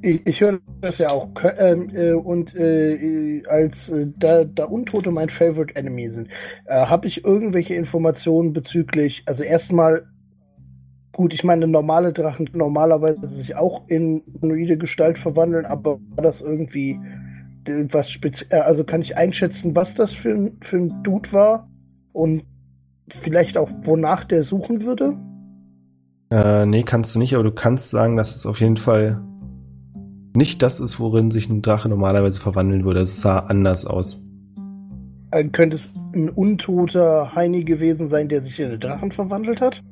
Ich, ich höre das ja auch. Ähm, äh, und äh, als äh, da, da Untote mein Favorite Enemy sind, äh, habe ich irgendwelche Informationen bezüglich, also erstmal, gut, ich meine, normale Drachen normalerweise sich auch in humanoide Gestalt verwandeln, aber war das irgendwie was speziell, also kann ich einschätzen, was das für für ein Dude war und vielleicht auch, wonach der suchen würde? Äh, nee, kannst du nicht, aber du kannst sagen, dass es auf jeden Fall nicht das ist, worin sich ein Drache normalerweise verwandeln würde. Es sah anders aus. Äh, könnte es ein untoter Heini gewesen sein, der sich in einen Drachen verwandelt hat?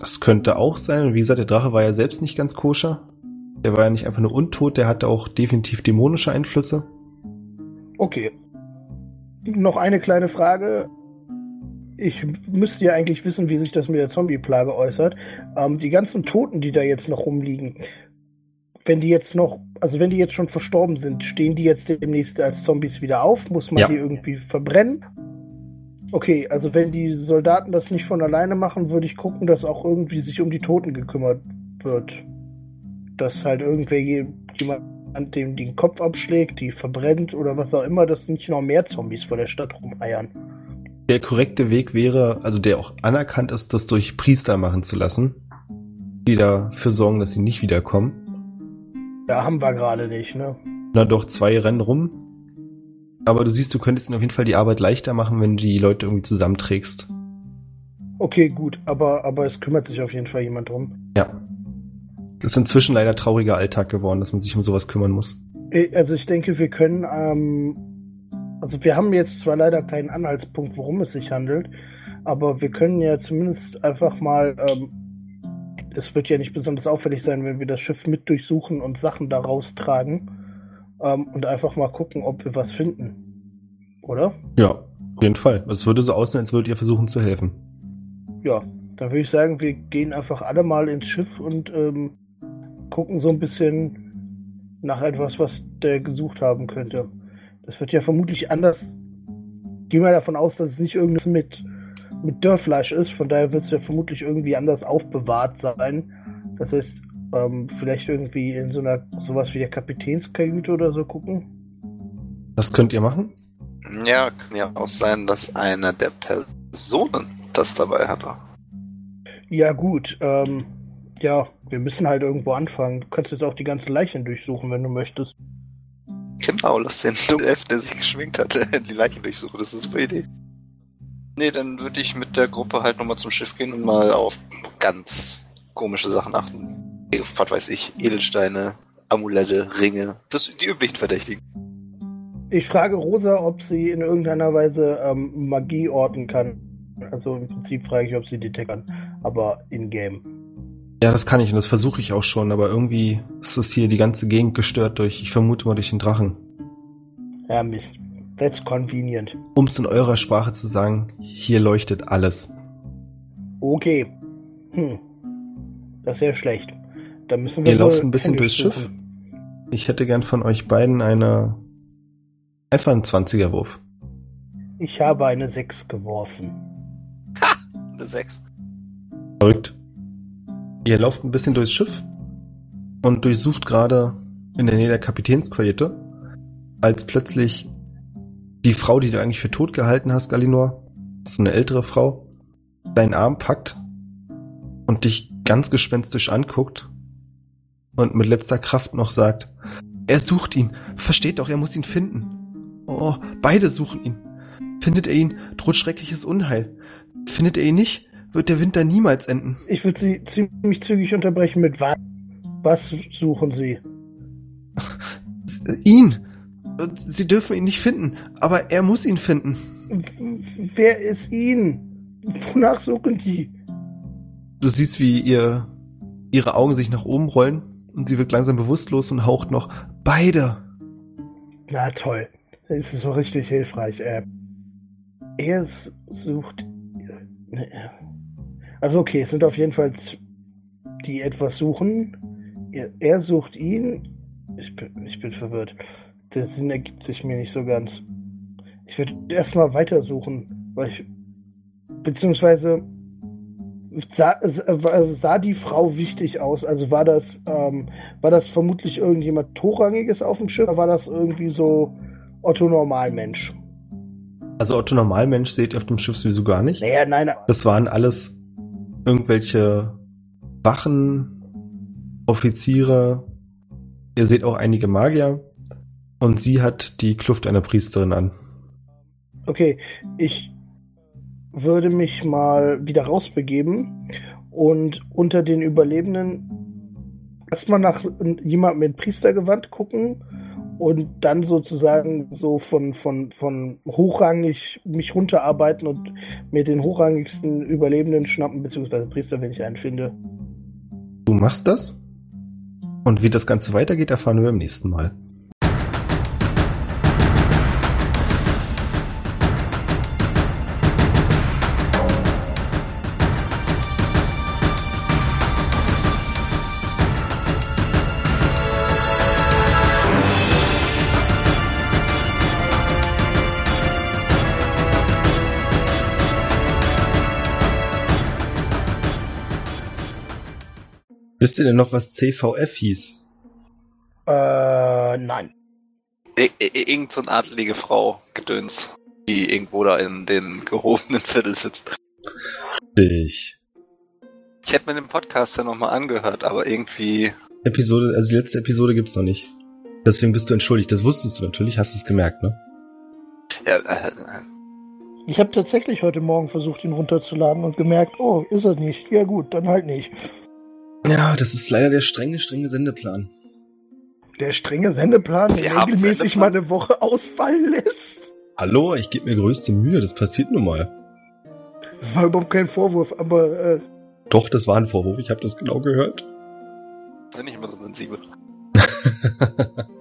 Das könnte auch sein. Wie gesagt, der Drache war ja selbst nicht ganz koscher. Der war ja nicht einfach nur untot, der hatte auch definitiv dämonische Einflüsse. Okay. Noch eine kleine Frage ich müsste ja eigentlich wissen, wie sich das mit der Zombie-Plage äußert. Ähm, die ganzen Toten, die da jetzt noch rumliegen, wenn die jetzt noch, also wenn die jetzt schon verstorben sind, stehen die jetzt demnächst als Zombies wieder auf? Muss man ja. die irgendwie verbrennen? Okay, also wenn die Soldaten das nicht von alleine machen, würde ich gucken, dass auch irgendwie sich um die Toten gekümmert wird. Dass halt irgendwer jemand dem den Kopf abschlägt, die verbrennt oder was auch immer, dass nicht noch mehr Zombies vor der Stadt rumeiern der korrekte Weg wäre, also der auch anerkannt ist, das durch Priester machen zu lassen, die dafür sorgen, dass sie nicht wiederkommen. Da haben wir gerade nicht, ne? Na doch, zwei rennen rum. Aber du siehst, du könntest ihnen auf jeden Fall die Arbeit leichter machen, wenn du die Leute irgendwie zusammenträgst. Okay, gut, aber, aber es kümmert sich auf jeden Fall jemand drum. Ja. Das ist inzwischen leider trauriger Alltag geworden, dass man sich um sowas kümmern muss. Äh, also ich denke, wir können ähm, also wir haben jetzt zwar leider keinen Anhaltspunkt, worum es sich handelt, aber wir können ja zumindest einfach mal, ähm, es wird ja nicht besonders auffällig sein, wenn wir das Schiff mit durchsuchen und Sachen da raustragen ähm, und einfach mal gucken, ob wir was finden. Oder? Ja, auf jeden Fall. Es würde so aussehen, als würdet ihr versuchen zu helfen. Ja, dann würde ich sagen, wir gehen einfach alle mal ins Schiff und ähm, gucken so ein bisschen nach etwas, was der gesucht haben könnte. Das wird ja vermutlich anders. Gehen wir davon aus, dass es nicht irgendwas mit, mit Dörrfleisch ist. Von daher wird es ja vermutlich irgendwie anders aufbewahrt sein. Das heißt, ähm, vielleicht irgendwie in so einer sowas wie der Kapitänskajüte oder so gucken. Das könnt ihr machen? Ja, kann ja auch sein, dass einer der Personen das dabei hatte. Ja, gut. Ähm, ja, wir müssen halt irgendwo anfangen. Du kannst jetzt auch die ganzen Leichen durchsuchen, wenn du möchtest. Genau, lass den Elf, der sich geschminkt hat, [laughs] die Leichen durchsuchen. Das ist eine super Idee. Nee, dann würde ich mit der Gruppe halt nochmal zum Schiff gehen und mal auf ganz komische Sachen achten. Was weiß ich, Edelsteine, Amulette, Ringe. Das die üblichen Verdächtigen. Ich frage Rosa, ob sie in irgendeiner Weise ähm, Magie orten kann. Also im Prinzip frage ich, ob sie Detect kann, aber in-game. Ja, das kann ich und das versuche ich auch schon, aber irgendwie ist das hier die ganze Gegend gestört durch, ich vermute mal durch den Drachen. Ja, Mist. That's convenient. Um es in eurer Sprache zu sagen, hier leuchtet alles. Okay. Hm. Das ist ja schlecht. Da müssen wir Ihr lauft ein bisschen durchs suchen. Schiff. Ich hätte gern von euch beiden eine einfach einen 20er Wurf. Ich habe eine 6 geworfen. Eine 6. Verrückt. Ihr lauft ein bisschen durchs Schiff und durchsucht gerade in der Nähe der Kapitänskajüte, als plötzlich die Frau, die du eigentlich für tot gehalten hast, Galinor, ist eine ältere Frau, deinen Arm packt und dich ganz gespenstisch anguckt und mit letzter Kraft noch sagt, er sucht ihn, versteht doch, er muss ihn finden. Oh, beide suchen ihn. Findet er ihn, droht schreckliches Unheil. Findet er ihn nicht, wird der Winter niemals enden. Ich würde Sie ziemlich zügig unterbrechen mit was? Was suchen Sie? Ihn! Und Sie dürfen ihn nicht finden, aber er muss ihn finden. Wer ist ihn? Wonach suchen die? Du siehst, wie ihr, ihre Augen sich nach oben rollen und sie wird langsam bewusstlos und haucht noch beide. Na toll. Das ist so richtig hilfreich. Äh, er sucht. ne, Also okay, es sind auf jeden Fall die etwas suchen. Er, er sucht ihn. Ich bin, ich bin verwirrt. Der Sinn ergibt sich mir nicht so ganz. Ich würde erstmal weitersuchen, weil ich. Beziehungsweise sah, sah sah die Frau wichtig aus? Also war das, ähm, war das vermutlich irgendjemand Hochrangiges auf dem Schiff oder war das irgendwie so Otto Normalmensch? Also Otto Normalmensch seht ihr auf dem Schiff sowieso gar nicht. Naja, nein, Das waren alles irgendwelche Wachen, Offiziere. Ihr seht auch einige Magier. Und sie hat die Kluft einer Priesterin an. okay, ich würde mich mal wieder rausbegeben und unter den Überlebenden erstmal nach jemandem mit Priestergewand gucken und dann sozusagen so von, von, von hochrangig mich runterarbeiten und mir den hochrangigsten Überlebenden schnappen, beziehungsweise Priester, wenn ich einen finde. Du machst das? Und wie das Ganze weitergeht, erfahren wir beim nächsten Mal. Wisst ihr denn noch, was CVF hieß? Äh, nein. I irgend so eine adlige Frau, Gedöns, die irgendwo da in den gehobenen Viertel sitzt. Ich. Ich hätte mir den Podcast ja nochmal angehört, aber irgendwie. Episode, also die letzte Episode gibt's noch nicht. Deswegen bist du entschuldigt. Das wusstest du natürlich, hast es gemerkt, ne? Ja, äh, Ich habe tatsächlich heute Morgen versucht, ihn runterzuladen und gemerkt, oh, ist er nicht. Ja gut, dann halt nicht. Ja, das ist leider der strenge, strenge Sendeplan. Der strenge Sendeplan, der haben regelmäßig Sendeplan. mal eine Woche ausfallen lässt. Hallo, ich gebe mir größte Mühe, das passiert nun mal. Das war überhaupt kein Vorwurf, aber äh, Doch, das war ein Vorwurf, ich habe das genau gehört. bin ich immer so sensibel. [laughs]